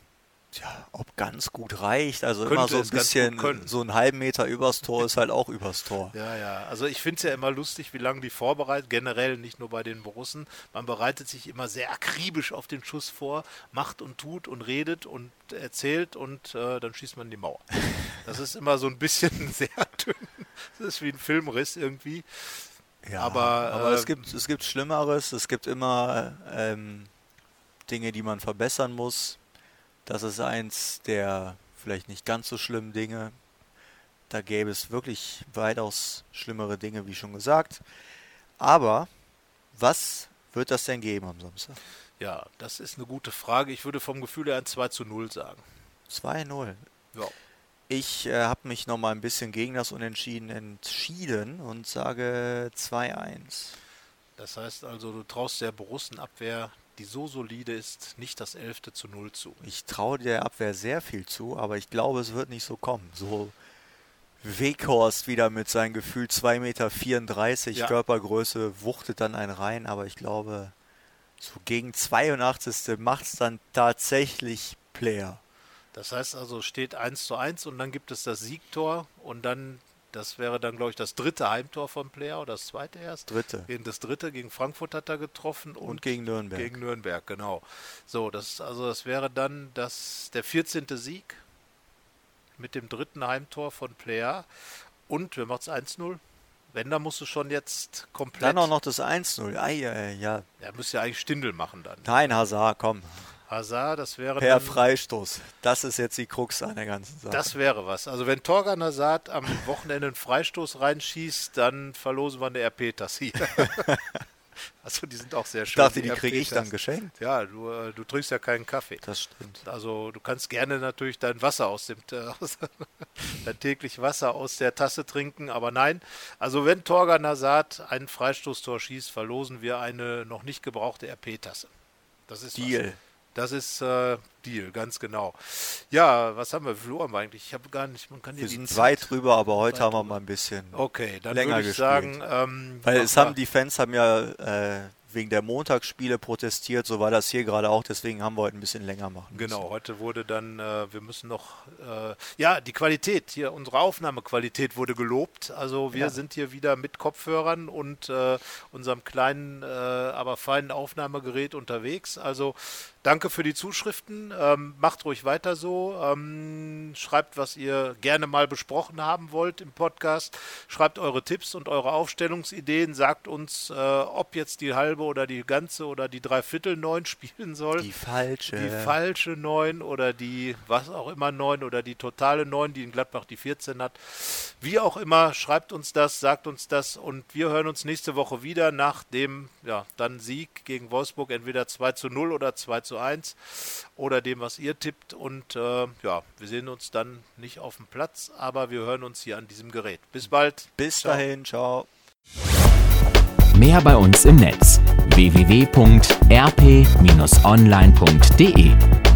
Tja, ob ganz gut reicht. Also Könnte immer so ein bisschen, so einen halben Meter übers Tor ist halt auch übers Tor. Ja, ja. Also ich finde es ja immer lustig, wie lange die vorbereitet, generell nicht nur bei den Borussen. Man bereitet sich immer sehr akribisch auf den Schuss vor, macht und tut und redet und erzählt und äh, dann schießt man in die Mauer. Das ist immer so ein bisschen sehr dünn. Das ist wie ein Filmriss irgendwie. Ja, aber, aber äh, es, gibt, es gibt Schlimmeres. Es gibt immer ähm, Dinge, die man verbessern muss. Das ist eins der vielleicht nicht ganz so schlimmen Dinge. Da gäbe es wirklich weitaus schlimmere Dinge, wie schon gesagt. Aber was wird das denn geben am Samstag? Ja, das ist eine gute Frage. Ich würde vom Gefühl her ein 2 zu 0 sagen. 2-0. Ja. Ich äh, habe mich noch mal ein bisschen gegen das Unentschieden entschieden und sage 2-1. Das heißt also, du traust der Borussenabwehr, die so solide ist, nicht das 11. zu 0 zu. Ich traue der Abwehr sehr viel zu, aber ich glaube, es wird nicht so kommen. So Weghorst wieder mit seinem Gefühl 2,34 Meter Ja. Körpergröße wuchtet dann einen rein, aber ich glaube, so gegen 82. macht es dann tatsächlich Player. Das heißt also, steht 1 zu 1 und dann gibt es das Siegtor und dann, das wäre dann, glaube ich, das dritte Heimtor vom Player oder das zweite erst. Dritte. Gegen das dritte, gegen Frankfurt hat er getroffen und, Und gegen Nürnberg. Gegen Nürnberg, genau. So, das also das wäre dann das, der 14. Sieg mit dem dritten Heimtor von Player und wir machen es 1-0. Wenn, dann musst du schon jetzt komplett. Dann auch noch das 1-0. Ei, ei, ja. Er müsste ja eigentlich Stindel machen dann. Nein, Hazard, komm. Hazard, das wäre Per dann, Freistoß. Das ist jetzt die Krux an der ganzen Sache. Das wäre was. Also wenn Torgan Hazard am Wochenende einen Freistoß reinschießt, dann verlosen wir eine RP-Tasse hier. also die sind auch sehr ich schön. dachte, die kriege ich dann geschenkt. Ja, du, äh, du trinkst ja keinen Kaffee. Das stimmt. Also du kannst gerne natürlich dein Wasser aus dem äh, dein täglich Wasser aus der Tasse trinken, aber nein. Also wenn Torgan Hazard ein Freistoßtor schießt, verlosen wir eine noch nicht gebrauchte RP-Tasse. Das ist was. Das ist äh, Deal, ganz genau. Ja, was haben wir? Wie viel Uhr haben wir eigentlich? Ich habe gar nicht, man kann hier Wir sind weit drüber, aber heute haben wir mal ein bisschen. Okay, dann länger würde ich gespielt. sagen, ähm, Weil es haben die Fans haben ja äh, wegen der Montagsspiele protestiert, so war das hier gerade auch, deswegen haben wir heute ein bisschen länger machen müssen. Genau, heute wurde dann, äh, wir müssen noch, äh, ja, die Qualität, hier unsere Aufnahmequalität wurde gelobt. Also wir Ja. sind hier wieder mit Kopfhörern und äh, unserem kleinen, äh, aber feinen Aufnahmegerät unterwegs. Also danke für die Zuschriften. Ähm, macht ruhig weiter so. Ähm, schreibt, was ihr gerne mal besprochen haben wollt im Podcast. Schreibt eure Tipps und eure Aufstellungsideen. Sagt uns, äh, ob jetzt die halbe oder die ganze oder die Dreiviertel neun spielen soll Die falsche. die falsche 9 oder die was auch immer 9 oder die totale 9, die in Gladbach die 14 hat. Wie auch immer, schreibt uns das, sagt uns das und wir hören uns nächste Woche wieder nach dem ja, dann Sieg gegen Wolfsburg, entweder 2 zu 0 oder 2 zu 1 oder dem, was ihr tippt. Und äh, ja, wir sehen uns dann nicht auf dem Platz, aber wir hören uns hier an diesem Gerät. Bis bald. Bis Ciao. dahin, ciao. Mehr bei uns im Netz www.rp-online.de